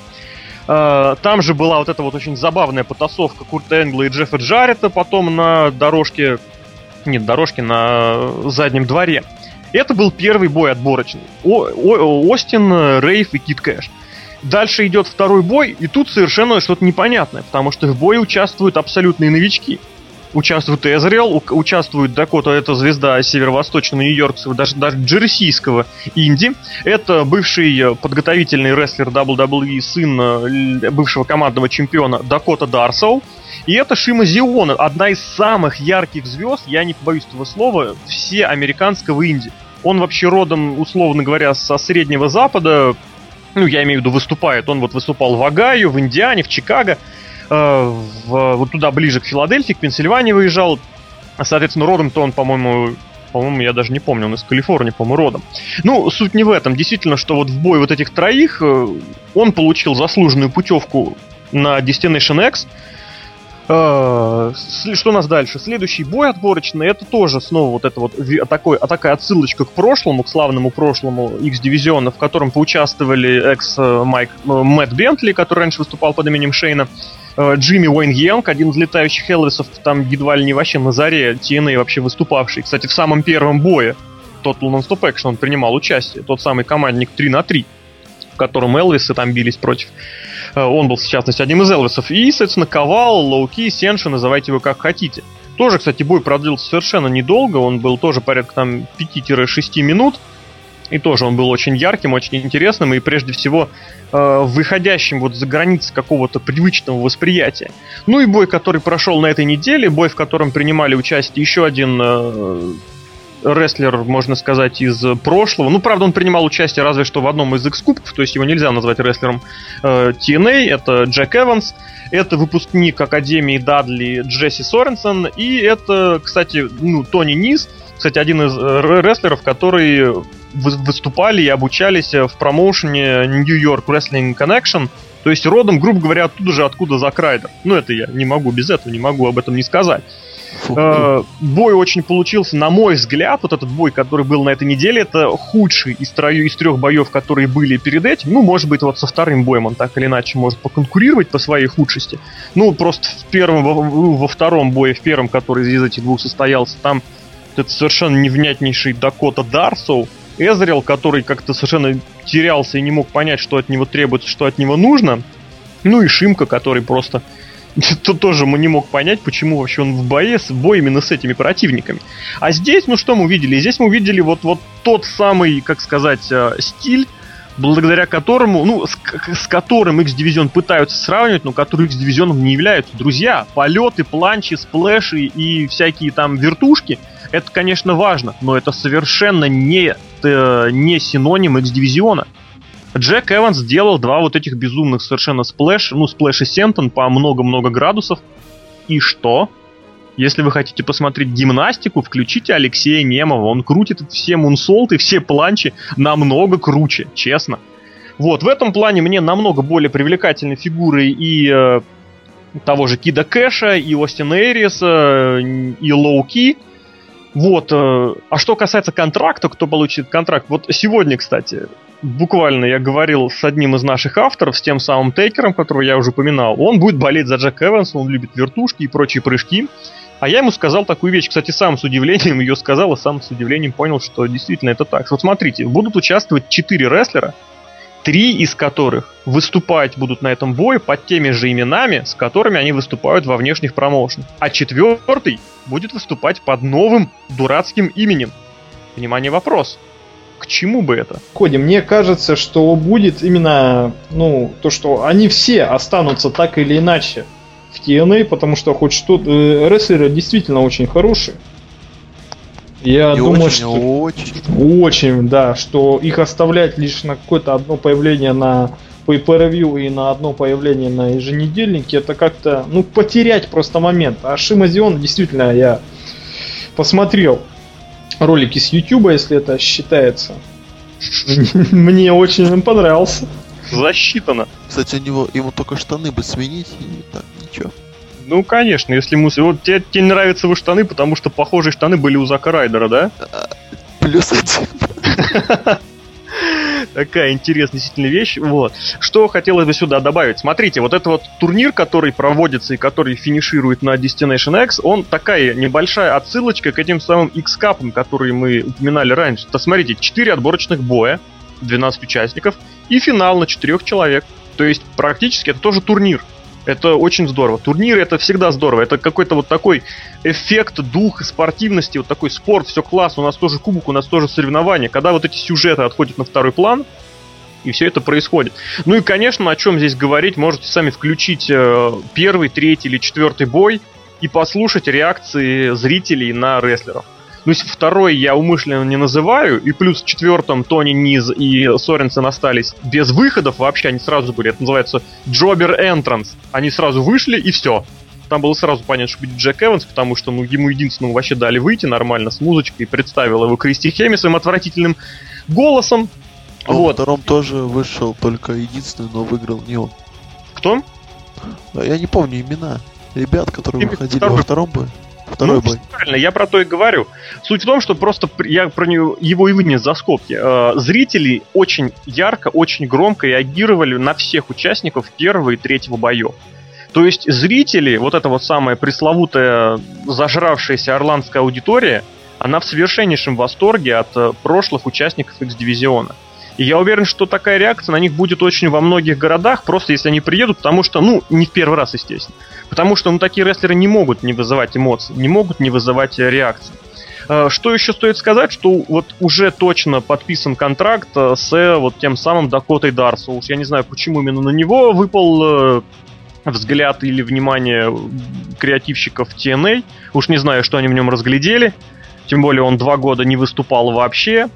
Speaker 1: Э, там же была вот эта вот очень забавная потасовка Курта Энгла и Джеффа Джарета потом на дорожке, нет, дорожке на заднем дворе. Это был первый бой отборочный. О, О, Остин, Рейв и Кит Кэш. Дальше идет второй бой, и тут совершенно что-то непонятное, потому что в бое участвуют абсолютные новички. Участвует Эзриэл, участвует Дакота, это звезда северо-восточного нью-йоркского, даже, даже джерсийского инди. Это бывший э, подготовительный рестлер WWE, сын э, бывшего командного чемпиона Дакота Дарсоу. И это Шима Зиона, одна из самых ярких звезд, я не побоюсь этого слова, все американского инди. Он вообще родом, условно говоря, со Среднего Запада, ну, я имею в виду, выступает. Он вот выступал в Огайо, в Индиане, в Чикаго, в, вот туда ближе к Филадельфии, к Пенсильвании выезжал. Соответственно, родом-то он, по-моему, по-моему, я даже не помню, он из Калифорнии, по-моему, родом. Ну, суть не в этом. Действительно, что вот в бой вот этих троих э, он получил заслуженную путевку на Destination X – а, что у нас дальше? Следующий бой отборочный, это тоже снова вот это вот такой, а такая отсылочка к прошлому, к славному прошлому X-дивизиона, в котором поучаствовали экс-Майк э, Мэтт Бентли, который раньше выступал под именем Шейна, э, Джимми Уэйн Йенг, один из летающих Элвисов, там едва ли не вообще на заре TNA вообще выступавший. Кстати, в самом первом бое Total Non-Stop Action он принимал участие, тот самый командник 3 на 3 котором Элвисы там бились против. Э, он был, в частности, одним из Элвисов. И, соответственно, Ковал, Лоуки, Сенши, называйте его как хотите. Тоже, кстати, бой продлился совершенно недолго. Он был тоже порядка там 5-6 минут. И тоже он был очень ярким, очень интересным и прежде всего э, выходящим вот за границы какого-то привычного восприятия. Ну и бой, который прошел на этой неделе, бой, в котором принимали участие еще один э, рестлер, можно сказать, из прошлого. Ну, правда, он принимал участие разве что в одном из X-кубков, то есть его нельзя назвать рестлером э, TNA. Это Джек Эванс, это выпускник Академии Дадли Джесси Соренсон, и это, кстати, ну, Тони Низ, кстати, один из э, рестлеров, которые выступали и обучались в промоушене New York Wrestling Connection, то есть родом, грубо говоря, оттуда же, откуда Зак Райдер. Ну, это я не могу без этого, не могу об этом не сказать. Э, бой очень получился, на мой взгляд, вот этот бой, который был на этой неделе, это худший из, трою, из трех боев, которые были перед этим. Ну, может быть, вот со вторым боем он так или иначе может поконкурировать по своей худшести. Ну, просто в первом, во, во втором бое, в первом, который из этих двух состоялся, там это совершенно невнятнейший Дакота Дарсоу, Эзрел, который как-то совершенно терялся и не мог понять, что от него требуется, что от него нужно. Ну и Шимка, который просто то тоже мы не мог понять, почему вообще он в бое, в бой именно с этими противниками. А здесь, ну что мы увидели? Здесь мы увидели вот, вот тот самый, как сказать, э, стиль, благодаря которому, ну, с, с которым X-Division пытаются сравнивать, но который X-Division не являются. Друзья, полеты, планчи, сплэши и всякие там вертушки, это, конечно, важно, но это совершенно не, э, не синоним X-Дивизиона. Джек Эванс сделал два вот этих безумных совершенно splash, ну, splash и senton по много-много градусов. И что? Если вы хотите посмотреть гимнастику, включите Алексея Немова. Он крутит все moonsault ы, все планчи намного круче, честно. Вот, в этом плане мне намного более привлекательны фигуры и э, того же Кида Кэша, и Остина Эриса, э, и Лоу Ки. Вот, э, а что касается контракта, кто получит контракт, вот сегодня, кстати, буквально я говорил с одним из наших авторов, с тем самым Тейкером, которого я уже упоминал. Он будет болеть за Джек Эванса, он любит вертушки и прочие прыжки. А я ему сказал такую вещь, кстати, сам с удивлением ее сказал, и сам с удивлением понял, что действительно это так. Вот смотрите, будут участвовать четыре рестлера, три из которых выступать будут на этом бое под теми же именами, с которыми они выступают во внешних промоушенах. А четвертый будет выступать под новым дурацким именем. Внимание, вопрос к чему бы это?
Speaker 3: Коди, мне кажется, что будет именно, ну, то, что они все останутся так или иначе в TNA, потому что хоть что-то... Э, рестлеры действительно очень хорошие. Я
Speaker 2: И
Speaker 3: думаю,
Speaker 2: очень,
Speaker 3: что
Speaker 2: очень.
Speaker 3: очень, да, что их оставлять лишь на какое-то одно появление на pay per view и на одно появление на еженедельнике, это как-то, ну, потерять просто момент. А Шимазион, действительно, я посмотрел ролики с Ютуба, если это считается. Мне очень понравился.
Speaker 1: Засчитано.
Speaker 2: Кстати, у него ему только штаны бы сменить и так ничего.
Speaker 1: Ну, конечно, если ему... Вот тебе, тебе нравятся его штаны, потому что похожие штаны были у Зака Райдера, да?
Speaker 2: Плюс один.
Speaker 1: Такая интересная действительно вещь. Вот. Что хотелось бы сюда добавить? Смотрите, вот это вот турнир, который проводится и который финиширует на Destination X, он такая небольшая отсылочка к этим самым X-капам, которые мы упоминали раньше. То смотрите, 4 отборочных боя, 12 участников, и финал на 4 человек. То есть практически это тоже турнир. Это очень здорово. Турниры это всегда здорово. Это какой-то вот такой эффект, дух спортивности, вот такой спорт, все классно, у нас тоже кубок, у нас тоже соревнования. Когда вот эти сюжеты отходят на второй план, и все это происходит. Ну и, конечно, о чем здесь говорить, можете сами включить э, первый, третий или четвертый бой и послушать реакции зрителей на рестлеров. Ну, второй я умышленно не называю, и плюс в четвертом Тони Низ и Соренсен остались без выходов вообще, они сразу были, это называется Jobber Entrance. Они сразу вышли и все. Там было сразу понятно, что будет Джек Эванс, потому что ну, ему единственному вообще дали выйти нормально с музычкой, представил его Кристи Хеми своим отвратительным голосом.
Speaker 2: А
Speaker 1: Вот.
Speaker 2: Во втором тоже вышел только единственный, но выиграл не он.
Speaker 1: Кто?
Speaker 2: Я не помню имена ребят, которые
Speaker 1: Именно
Speaker 2: выходили
Speaker 1: второй.
Speaker 2: во втором бою. Второй
Speaker 1: Ну,
Speaker 2: бой.
Speaker 1: Правильно, я про то и говорю. Суть в том, что просто пр- я про него, его и вынес за скобки. Э, зрители очень ярко, очень громко реагировали на всех участников первого и третьего боев. То есть зрители, вот эта вот самая пресловутая зажравшаяся орландская аудитория, она в совершеннейшем восторге от э, прошлых участников X-дивизиона. И я уверен, что такая реакция на них будет очень во многих городах, просто если они приедут, потому что, ну, не в первый раз, естественно. Потому что, ну, такие рестлеры не могут не вызывать эмоций, не могут не вызывать э, реакции. Э, Что еще стоит сказать, что вот уже точно подписан контракт э, с вот тем самым Дакотой Дарсо. Уж я не знаю, почему именно на него выпал взгляд или внимание креативщиков TNA. Уж не знаю, что они в нем разглядели. Тем более он два года не выступал вообще.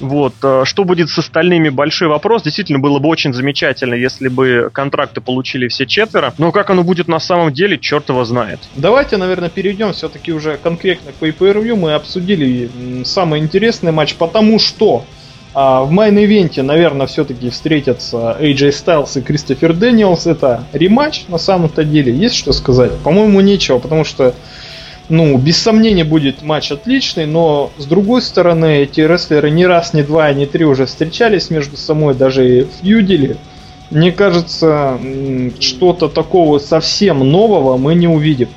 Speaker 1: Вот. э, Что будет с остальными, большой вопрос. Действительно, было бы очень замечательно, если бы контракты получили все четверо. Но как оно будет на самом деле, черт его знает.
Speaker 3: Давайте, наверное, перейдем все-таки уже конкретно к pay-per-view. Мы обсудили самый интересный матч, потому что а, в main event е, наверное, все-таки встретятся AJ Styles и Кристофер Дэниелс. Это рематч на самом-то деле. Есть что сказать? По-моему, нечего, потому что ну, без сомнения будет матч отличный, но с другой стороны, эти рестлеры ни раз, ни два, ни три уже встречались между собой, даже и фьюдили. Мне кажется, что-то такого совсем нового мы не увидим.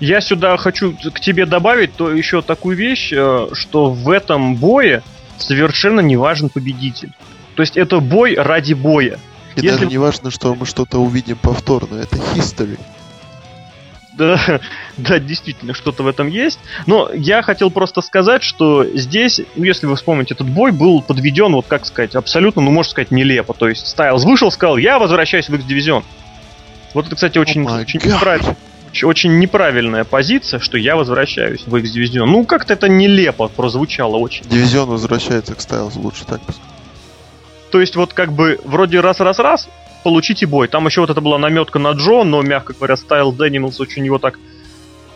Speaker 1: Я сюда хочу к тебе добавить то еще такую вещь, э, что в этом бое совершенно не важен победитель. То есть это бой ради боя.
Speaker 2: И
Speaker 1: Если-
Speaker 2: даже не важно, что мы что-то увидим повторно. Это history.
Speaker 1: Да, да, действительно, что-то в этом есть. Но я хотел просто сказать, что здесь, ну, если вы вспомните, этот бой был подведен, вот как сказать, абсолютно, ну, можно сказать, нелепо. То есть Стайлз вышел, сказал, я возвращаюсь в X-дивизион. Вот это, кстати, очень,
Speaker 2: Oh
Speaker 1: очень, неправильно- очень- неправильная позиция, что я возвращаюсь в X-дивизион. Ну, как-то это нелепо прозвучало очень.
Speaker 2: Дивизион возвращается к Стайлз, лучше так.
Speaker 1: То есть вот как бы вроде раз-раз-раз, получите бой. Там еще вот это была наметка на Джо, но, мягко говоря, Стайлз и Дэниелс очень его так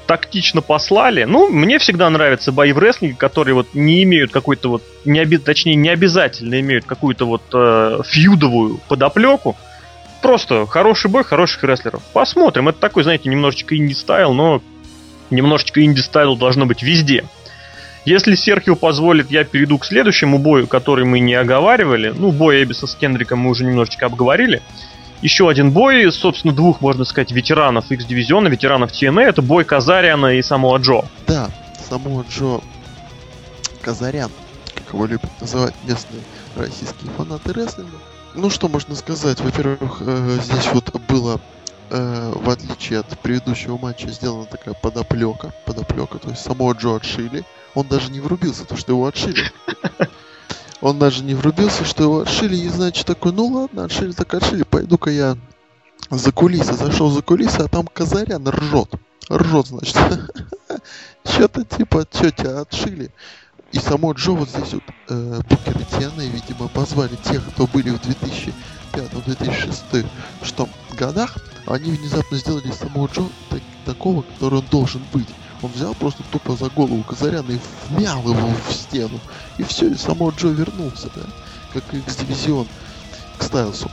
Speaker 1: тактично послали. Ну, мне всегда нравятся бои в рестлинге, которые вот не имеют какой-то вот, не оби- точнее, не обязательно имеют какую-то вот э, feud овую подоплеку. Просто хороший бой хороших рестлеров. Посмотрим. Это такой, знаете, немножечко indie style, но немножечко indie style должно быть везде. Если Серхио позволит, я перейду к следующему бою, который мы не оговаривали. Ну, бой Эбиса с Кендриком мы уже немножечко обговорили. Еще один бой, собственно, двух, можно сказать, ветеранов X-дивизиона, ветеранов TNA. Это бой Казариана и самого Джо.
Speaker 2: Да, самого Джо Казарян, как его любят называть местные российские фанаты рестлинга. Ну что можно сказать? Во-первых, э, здесь вот было, э, в отличие от предыдущего матча, сделана такая подоплека. Подоплека, то есть самого Джо отшили. Он даже не врубился, то что его отшили. Он даже не врубился, что его отшили, и значит такой, ну ладно, отшили так отшили, пойду-ка я за кулисы. Зашел за кулисы, а там Казарян ржет. Ржет, значит. Что-то типа, что тебя отшили. И само Джо вот здесь вот э, Букер и Тианы, видимо, позвали тех, кто были в 2005-2006 что годах, они внезапно сделали самого Джо так, такого, который он должен быть. Он взял просто тупо за голову Казаряна и вмял его в стену. И все, и само Джо вернулся, да? Как X-дивизион к Стайлсу.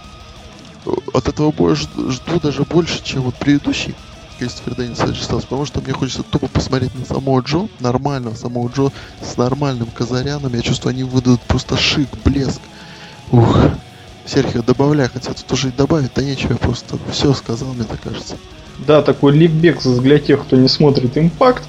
Speaker 2: От этого боя жду, жду даже больше, чем вот предыдущий Кристофер Дэннис Стайлс, потому что мне хочется тупо посмотреть на самого Джо, нормального самого Джо, с нормальным Казаряном. Я чувствую, они выдадут просто шик, блеск. Ух. Серхио, добавляй, хотя тут уже и добавить-то нечего, я просто все сказал, мне так кажется.
Speaker 3: Да, такой ликбекс для тех, кто не смотрит импакт.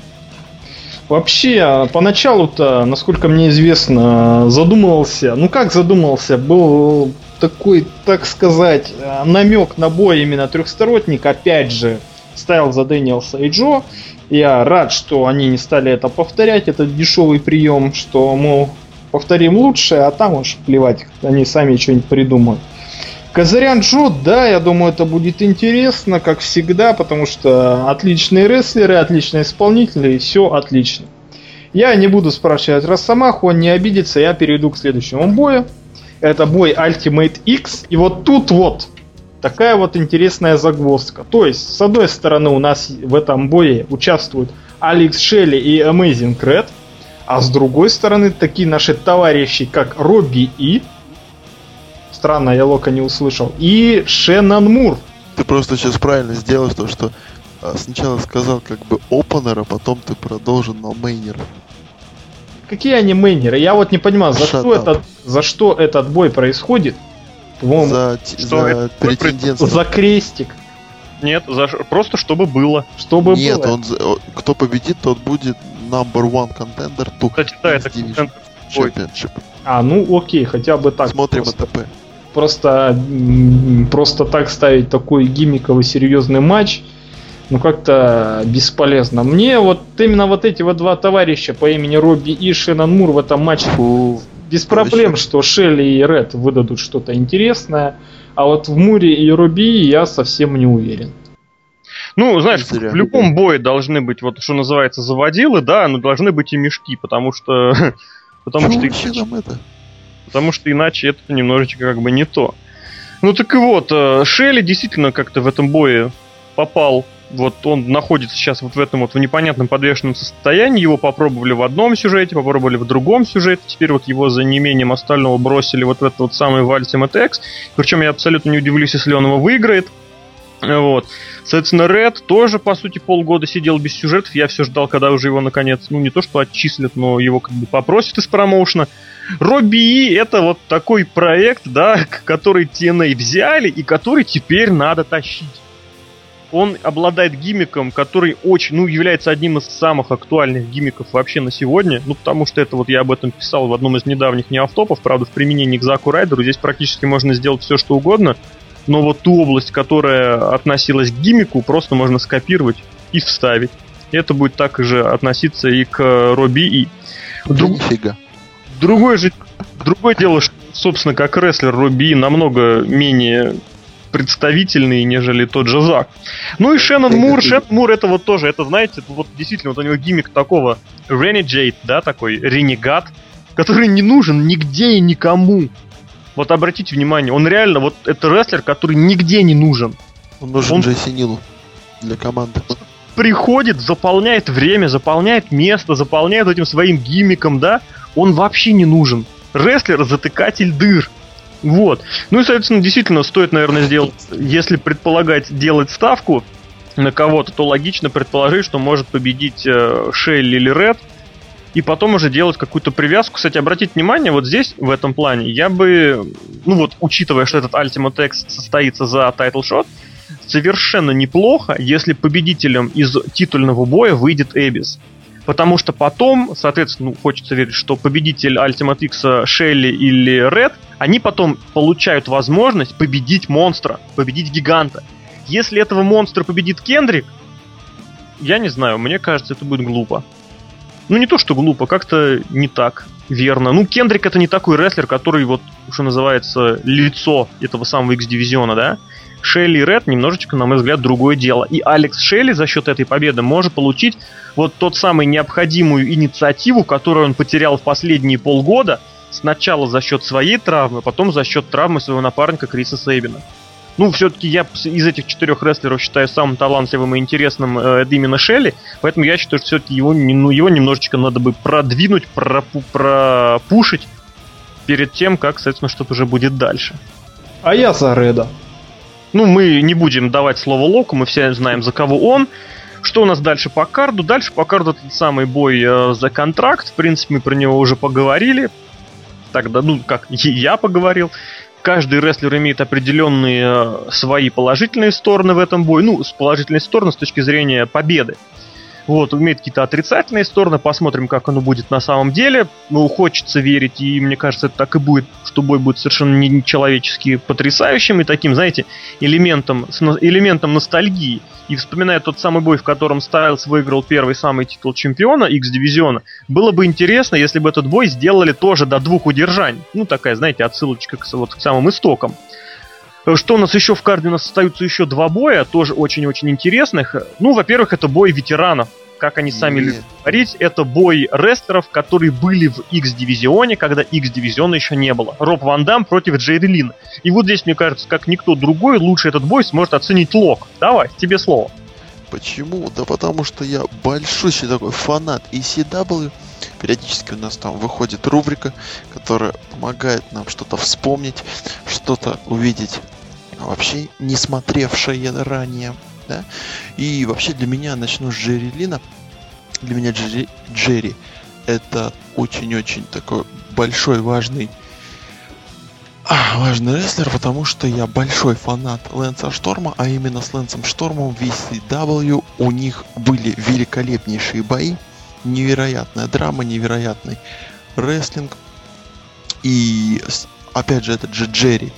Speaker 3: Вообще, а, поначалу-то, насколько мне известно, задумывался, ну как задумывался, был такой, так сказать, намек на бой именно трехсторонник, опять же, ставил за Дэниелса и Джо. Я рад, что они не стали это повторять, этот дешевый прием, что, мол, повторим лучше, а там уж плевать, они сами что-нибудь придумают. Казарян Джо, да, я думаю, это будет интересно, как всегда, потому что отличные рестлеры, отличные исполнители, и все отлично. Я не буду спрашивать Росомаху, он не обидится, я перейду к следующему бою. Это бой Ultimate X, и вот тут вот такая вот интересная загвоздка. То есть, с одной стороны, у нас в этом бое участвуют Алекс Шелли и Amazing Red, а с другой стороны, такие наши товарищи, как Робби И, Странно, я Лока не услышал. И Шеннон Мур.
Speaker 2: Ты просто сейчас правильно сделал то, что а, сначала сказал как бы опенера, потом ты продолжил на мейнера.
Speaker 3: Какие они мейнеры? Я вот не понимаю, за что, этот, за что этот бой происходит?
Speaker 2: За, за претендентство.
Speaker 3: За крестик.
Speaker 1: Нет, за, просто чтобы было.
Speaker 3: Чтобы
Speaker 2: Нет, было. Он, кто победит, тот будет number one contender to
Speaker 1: Кстати, да, это
Speaker 2: Championship.
Speaker 3: А, ну окей, хотя бы так.
Speaker 2: Смотрим просто. АТП
Speaker 3: просто, просто так ставить такой гиммиковый серьезный матч, ну как-то бесполезно. Мне вот именно вот эти вот два товарища по имени Робби и Шеннон Мур в этом матче Фу, без проблем, что Шелли и Ред выдадут что-то интересное, а вот в Муре и Робби я совсем не уверен.
Speaker 1: Ну, знаешь, в любом бое должны быть, вот что называется, заводилы, да, но должны быть и мешки, потому что... Потому что... Вообще нам это? потому что иначе это немножечко как бы не то. Ну так и вот, э, Шелли действительно как-то в этом бое попал вот он находится сейчас вот в этом вот в непонятном подвешенном состоянии. Его попробовали в одном сюжете, попробовали в другом сюжете. Теперь вот его за неимением остального бросили вот в этот вот самый в Ultimate X. Причем я абсолютно не удивлюсь, если он его выиграет. Вот. Соответственно, Ред тоже, по сути, полгода сидел без сюжетов. Я все ждал, когда уже его, наконец, ну, не то что отчислят, но его как бы попросят из промоушена. Робби И это вот такой проект, да, который TNA взяли и который теперь надо тащить. Он обладает гиммиком, который очень, ну, является одним из самых актуальных гиммиков вообще на сегодня. Ну, потому что это вот я об этом писал в одном из недавних неавтопов, правда, в применении к Заку Райдеру. Здесь практически можно сделать все, что угодно. Но вот ту область, которая относилась к гиммику, просто можно скопировать и вставить. Это будет так же относиться и к Робби И.
Speaker 2: Друг... Нифига.
Speaker 1: Другое же, другое дело, что, собственно, как рестлер Руби намного менее представительный, нежели тот же Зак. Ну и Шеннон Мур, Шеннон Мур это вот тоже, это знаете, вот действительно, вот у него гиммик такого Renegade, да, такой ренегат, который не нужен нигде и никому. Вот обратите внимание, он реально, вот это рестлер, который нигде не нужен.
Speaker 2: Он нужен он... Джесси Нилу для команды.
Speaker 1: Приходит, заполняет время, заполняет место, заполняет этим своим гиммиком, да, он вообще не нужен. Рестлер затыкатель дыр. Вот. Ну и, соответственно, действительно стоит, наверное, сделать, если предполагать делать ставку на кого-то, то логично предположить, что может победить э, Шелли или Ред, и потом уже делать какую-то привязку. Кстати, обратите внимание, вот здесь, в этом плане, я бы, ну вот, учитывая, что этот Ultimate X состоится за Title Shot, совершенно неплохо, если победителем из титульного боя выйдет Эбис. Потому что потом, соответственно, ну, хочется верить, что победитель Ultimate X Шелли или Ред, они потом получают возможность победить монстра, победить гиганта. Если этого монстра победит Кендрик, я не знаю, мне кажется, это будет глупо. Ну, не то, что глупо, как-то не так верно. Ну, Кендрик это не такой рестлер, который вот, что называется, лицо этого самого X-дивизиона, да? Шелли и Ред немножечко, на мой взгляд, другое дело. И Алекс Шелли за счет этой победы может получить вот тот самый необходимую инициативу, которую он потерял в последние полгода, сначала за счет своей травмы, потом за счет травмы своего напарника Криса Сейбина. Ну, все-таки я из этих четырех рестлеров считаю самым талантливым и интересным э, именно Шелли, поэтому я считаю, что все-таки его, ну, его немножечко надо бы продвинуть, пропу, пропушить перед тем, как, соответственно, что-то уже будет дальше.
Speaker 3: А я за Реда.
Speaker 1: Ну, мы не будем давать слово Локу, мы все знаем, за кого он. Что у нас дальше по карду? Дальше по карду этот самый бой э, за контракт. В принципе, мы про него уже поговорили. Тогда, ну, как я поговорил каждый рестлер имеет определенные э, свои положительные стороны в этом бою. Ну, с положительной стороны с точки зрения победы. Вот, имеет какие-то отрицательные стороны, посмотрим, как оно будет на самом деле. Ну, хочется верить, и мне кажется, это так и будет, что бой будет совершенно нечеловечески потрясающим и таким, знаете, элементом, элементом ностальгии. И вспоминая тот самый бой, в котором Стайлз выиграл первый самый титул чемпиона X-дивизиона, было бы интересно, если бы этот бой сделали тоже до двух удержаний. Ну, такая, знаете, отсылочка к, вот, к самым истокам. Что у нас еще в карде? У нас остаются еще два боя, тоже очень-очень интересных. Ну, во-первых, это бой ветеранов. Как они сами любят говорить, это бой рестлеров, которые были в X-дивизионе, когда X-дивизиона еще не было. Роб Ван Дам против Джейри Лин. И вот здесь, мне кажется, как никто другой, лучше этот бой сможет оценить Лок. Давай, тебе слово.
Speaker 2: Почему? Да потому что я большущий такой фанат ECW. Периодически у нас там выходит рубрика, которая помогает нам что-то вспомнить, что-то увидеть вообще не смотревшее ранее. Да? И вообще для меня, начну с Джерри Лина, для меня Джерри, Джерри это очень-очень такой большой, важный важный рестлер, потому что я большой фанат Лэнса Шторма, а именно с Лэнсом Штормом в VCW у них были великолепнейшие бои, невероятная драма, невероятный рестлинг. И опять же, этот же Джерри,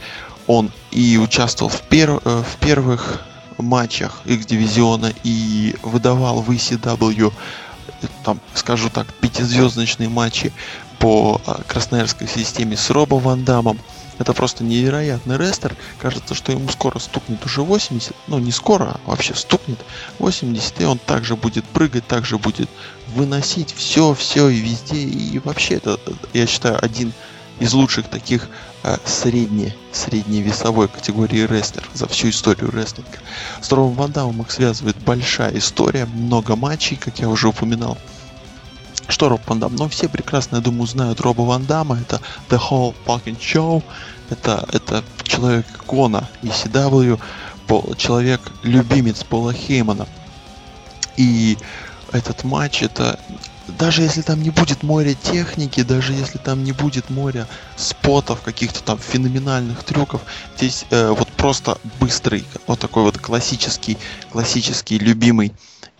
Speaker 2: он и участвовал в, пер, э, в первых матчах X-дивизиона и выдавал в ECW, там, скажу так, пятизвездочные матчи по э, красноярской системе с Робо Ван Дамом. Это просто невероятный рестлер. Кажется, что ему скоро стукнет уже 80. Ну, не скоро, а вообще стукнет 80. И он также будет прыгать, также будет выносить все, все и везде. И вообще это, я считаю, один из лучших таких э, средне, средней весовой категории рестлер за всю историю рестлинга. С Робом Ван Дамом их связывает большая история, много матчей, как я уже упоминал. Что Роб Ван Дам? Ну, все прекрасно, я думаю, знают Роба Ван Дамма. Это The Whole Fucking Show. Это, это человек-икона ECW. Человек-любимец Пола Хеймана. И этот матч, это даже если там не будет моря техники, даже если там не будет моря спотов, каких-то там феноменальных трюков, здесь э, вот просто быстрый, вот такой вот классический, классический, любимый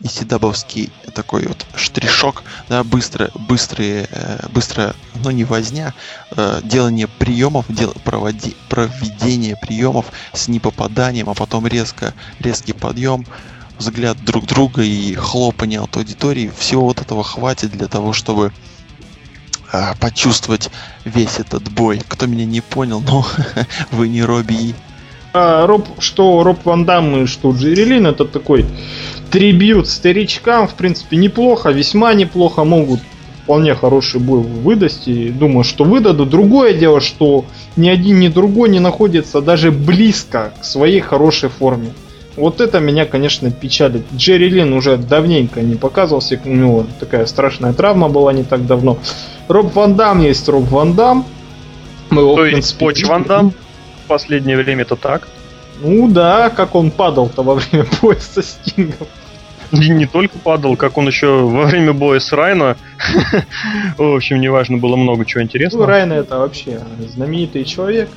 Speaker 2: исидабовский такой вот штришок, да, быстро, быстрые, э, быстро, ну не возня, э, делание приемов, дел, проводи, проведение приемов с непопаданием, а потом резко, резкий подъем, взгляд друг друга и хлопание от аудитории, всего вот этого хватит для того, чтобы э, почувствовать весь этот бой. Кто меня не понял, но вы не Робби.
Speaker 3: А, Роб, что Роб Ван Дам и что Джерри это такой трибют старичкам, в принципе, неплохо, весьма неплохо могут вполне хороший бой выдать и думаю, что выдадут. Другое дело, что ни один, ни другой не находится даже близко к своей хорошей форме. Вот это меня, конечно, печалит. Джерри Лин уже давненько не показывался, у него такая страшная травма была не так давно. Роб Ван Дам есть Роб Ван Дам.
Speaker 1: Мы его, То есть Поч Ван Дам в последнее время это так?
Speaker 3: Ну да, как он падал-то во время боя со Стингом.
Speaker 1: И не только падал, как он еще во время боя с Райно. В общем, неважно, было много чего интересного.
Speaker 3: Ну, Райно это вообще знаменитый человек.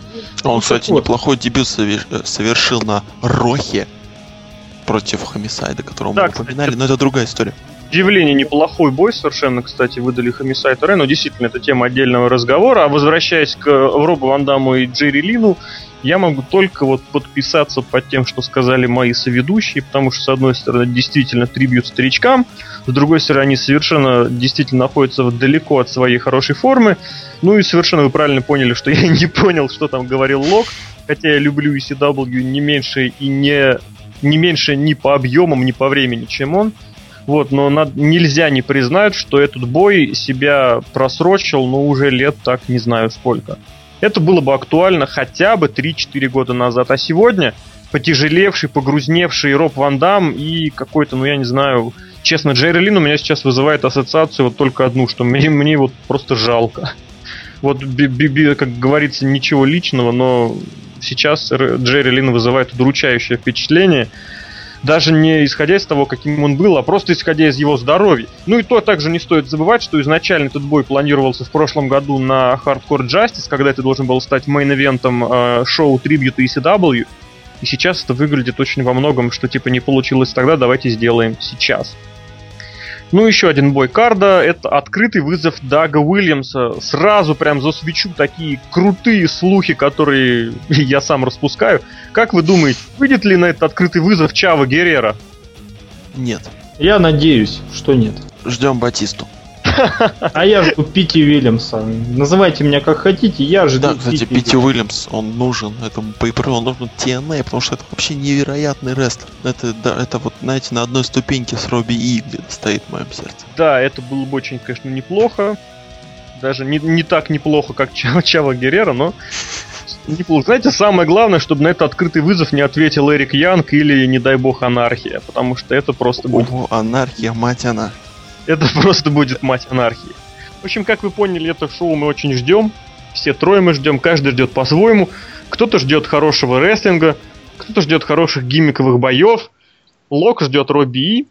Speaker 2: Он, кстати, неплохой дебют совершил на Рохе против Хомисайда, которого да, мы упоминали, кстати, но это другая история.
Speaker 1: Удивление, неплохой бой совершенно, кстати, выдали Хомисайд и но действительно, это тема отдельного разговора. А возвращаясь к Робу Ван Даму и Джерри Лину, я могу только вот подписаться под тем, что сказали мои соведущие, потому что, с одной стороны, действительно трибьют старичкам, с другой стороны, они совершенно действительно находятся далеко от своей хорошей формы. Ну и совершенно вы правильно поняли, что я не понял, что там говорил Лок. хотя я люблю ECW не меньше и не, не меньше ни по объемам, ни по времени, чем он. Вот, но над, нельзя не признать, что этот бой себя просрочил, ну, уже лет так не знаю сколько. Это было бы актуально хотя бы 3-4 года назад. А сегодня потяжелевший, погрузневший Роб Ван Дам и какой-то, ну я не знаю, честно, Джерри Лин у меня сейчас вызывает ассоциацию вот только одну, что мне, мне вот просто жалко. Вот, би, би, как говорится, ничего личного, но сейчас Джерри Лин вызывает удручающее впечатление даже не исходя из того, каким он был, а просто исходя из его здоровья. Ну и то также не стоит забывать, что изначально этот бой планировался в прошлом году на Hardcore Justice, когда это должен был стать мейн-эвентом э, шоу Tribute ECW. И сейчас это выглядит очень во многом, что типа не получилось тогда, давайте сделаем сейчас. Ну, еще один бой карда. Это открытый вызов Дага Уильямса. Сразу прям засвечу такие крутые слухи, которые я сам распускаю. Как вы думаете, выйдет ли на этот открытый вызов Чава Геррера?
Speaker 2: Нет.
Speaker 3: Я надеюсь, что нет.
Speaker 2: Ждем Батисту.
Speaker 3: А я жду Пити Уильямса. Называйте меня как хотите, я жду
Speaker 2: Да, кстати, Пити Уильямс, он нужен этому пейперу, он нужен TNA, потому что это вообще невероятный рестлер. Это, да, это вот, знаете, на одной ступеньке с Робби И где-то стоит в моем сердце.
Speaker 1: Да, это было бы очень, конечно, неплохо. Даже не, не так неплохо, как Чава, Чава Геррера, но неплохо. Знаете, самое главное, чтобы на этот открытый вызов не ответил Эрик Янг или, не дай бог, Анархия, потому что это просто будет...
Speaker 2: О, Анархия, мать она.
Speaker 1: Это просто будет мать анархии. В общем, как вы поняли, это шоу мы очень ждем. Все трое мы ждем, каждый ждет по-своему. Кто-то ждет хорошего рестлинга, кто-то ждет хороших гиммиковых боев. Лок ждет Робби.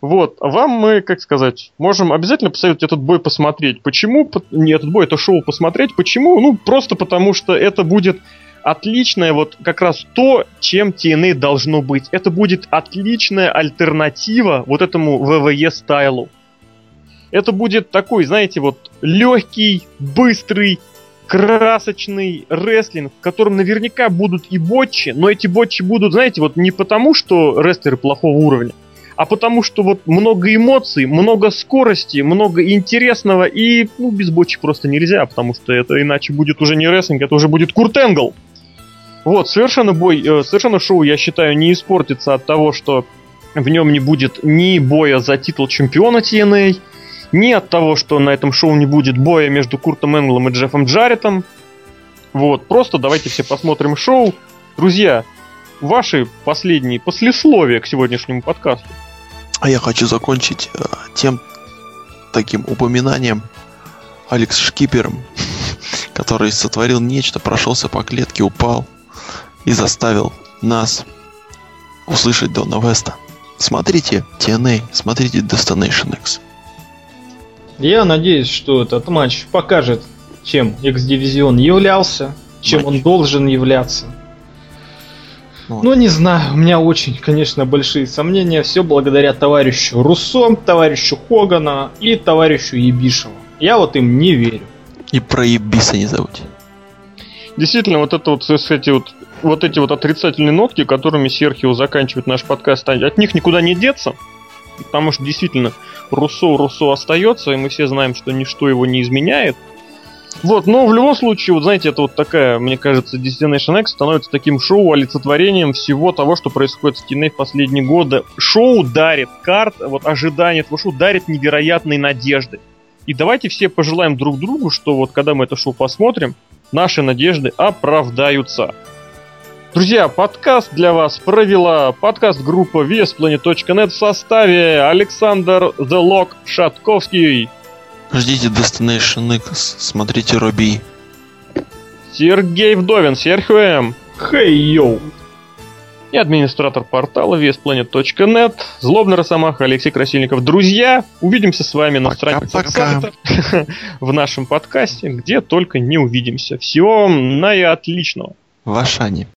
Speaker 1: Вот, а вам мы, как сказать, можем обязательно посоветовать этот бой посмотреть. Почему? Не этот бой, это шоу посмотреть. Почему? Ну, просто потому что это будет отличное вот как раз то, чем TNA должно быть. Это будет отличная альтернатива вот этому ВВЕ стайлу это будет такой, знаете, вот легкий, быстрый, красочный рестлинг, в котором наверняка будут и ботчи, но эти ботчи будут, знаете, вот не потому, что рестлеры плохого уровня, а потому что вот много эмоций, много скорости, много интересного, и ну, без ботчи просто нельзя, потому что это иначе будет уже не рестлинг, это уже будет Курт Энгл. Вот, совершенно бой, э, совершенно шоу, я считаю, не испортится от того, что в нем не будет ни боя за титул чемпиона TNA, ни от того, что на этом шоу не будет боя между Куртом Энглом и Джеффом Джареттом. Вот, просто давайте все посмотрим шоу. Друзья, ваши последние послесловия к сегодняшнему подкасту.
Speaker 2: А я хочу закончить э, тем таким упоминанием Алекс Шкипером, который сотворил нечто, прошелся по клетке, упал и заставил нас услышать Дона Веста. Смотрите TNA, смотрите Destination X.
Speaker 3: Я надеюсь, что этот матч покажет, чем X-дивизион являлся, чем матч. он должен являться. Вот. Ну, не знаю, у меня очень, конечно, большие сомнения. Все благодаря товарищу Руссо, товарищу Хогана и товарищу Ебишеву. Я вот им не верю.
Speaker 2: И про Ебиса не забудь.
Speaker 1: Действительно, вот это вот, кстати, вот, вот эти вот отрицательные нотки, которыми Серхио заканчивает наш подкаст, от них никуда не деться. Потому что действительно, Руссо Руссо остается, и мы все знаем, что ничто его не изменяет. Вот, но в любом случае, вот знаете, это вот такая, мне кажется, Destination X становится таким шоу олицетворением всего того, что происходит в TNA в последние годы. Шоу дарит карт, вот ожидание этого шоу дарит невероятные надежды. И давайте все пожелаем друг другу, что вот когда мы это шоу посмотрим, наши надежды оправдаются. Друзья, подкаст для вас провела подкаст-группа VSPlanet.net в составе Александр The Lock Шатковский.
Speaker 2: Ждите Destination X, смотрите Робби.
Speaker 1: Сергей Вдовин, Серхио М.
Speaker 3: Хей, йоу.
Speaker 1: И администратор портала VSPlanet.net, злобный росомаха Алексей Красильников. Друзья, увидимся с вами на странице в нашем подкасте, где только не увидимся. Всего вам наиотличного.
Speaker 2: В Ашане.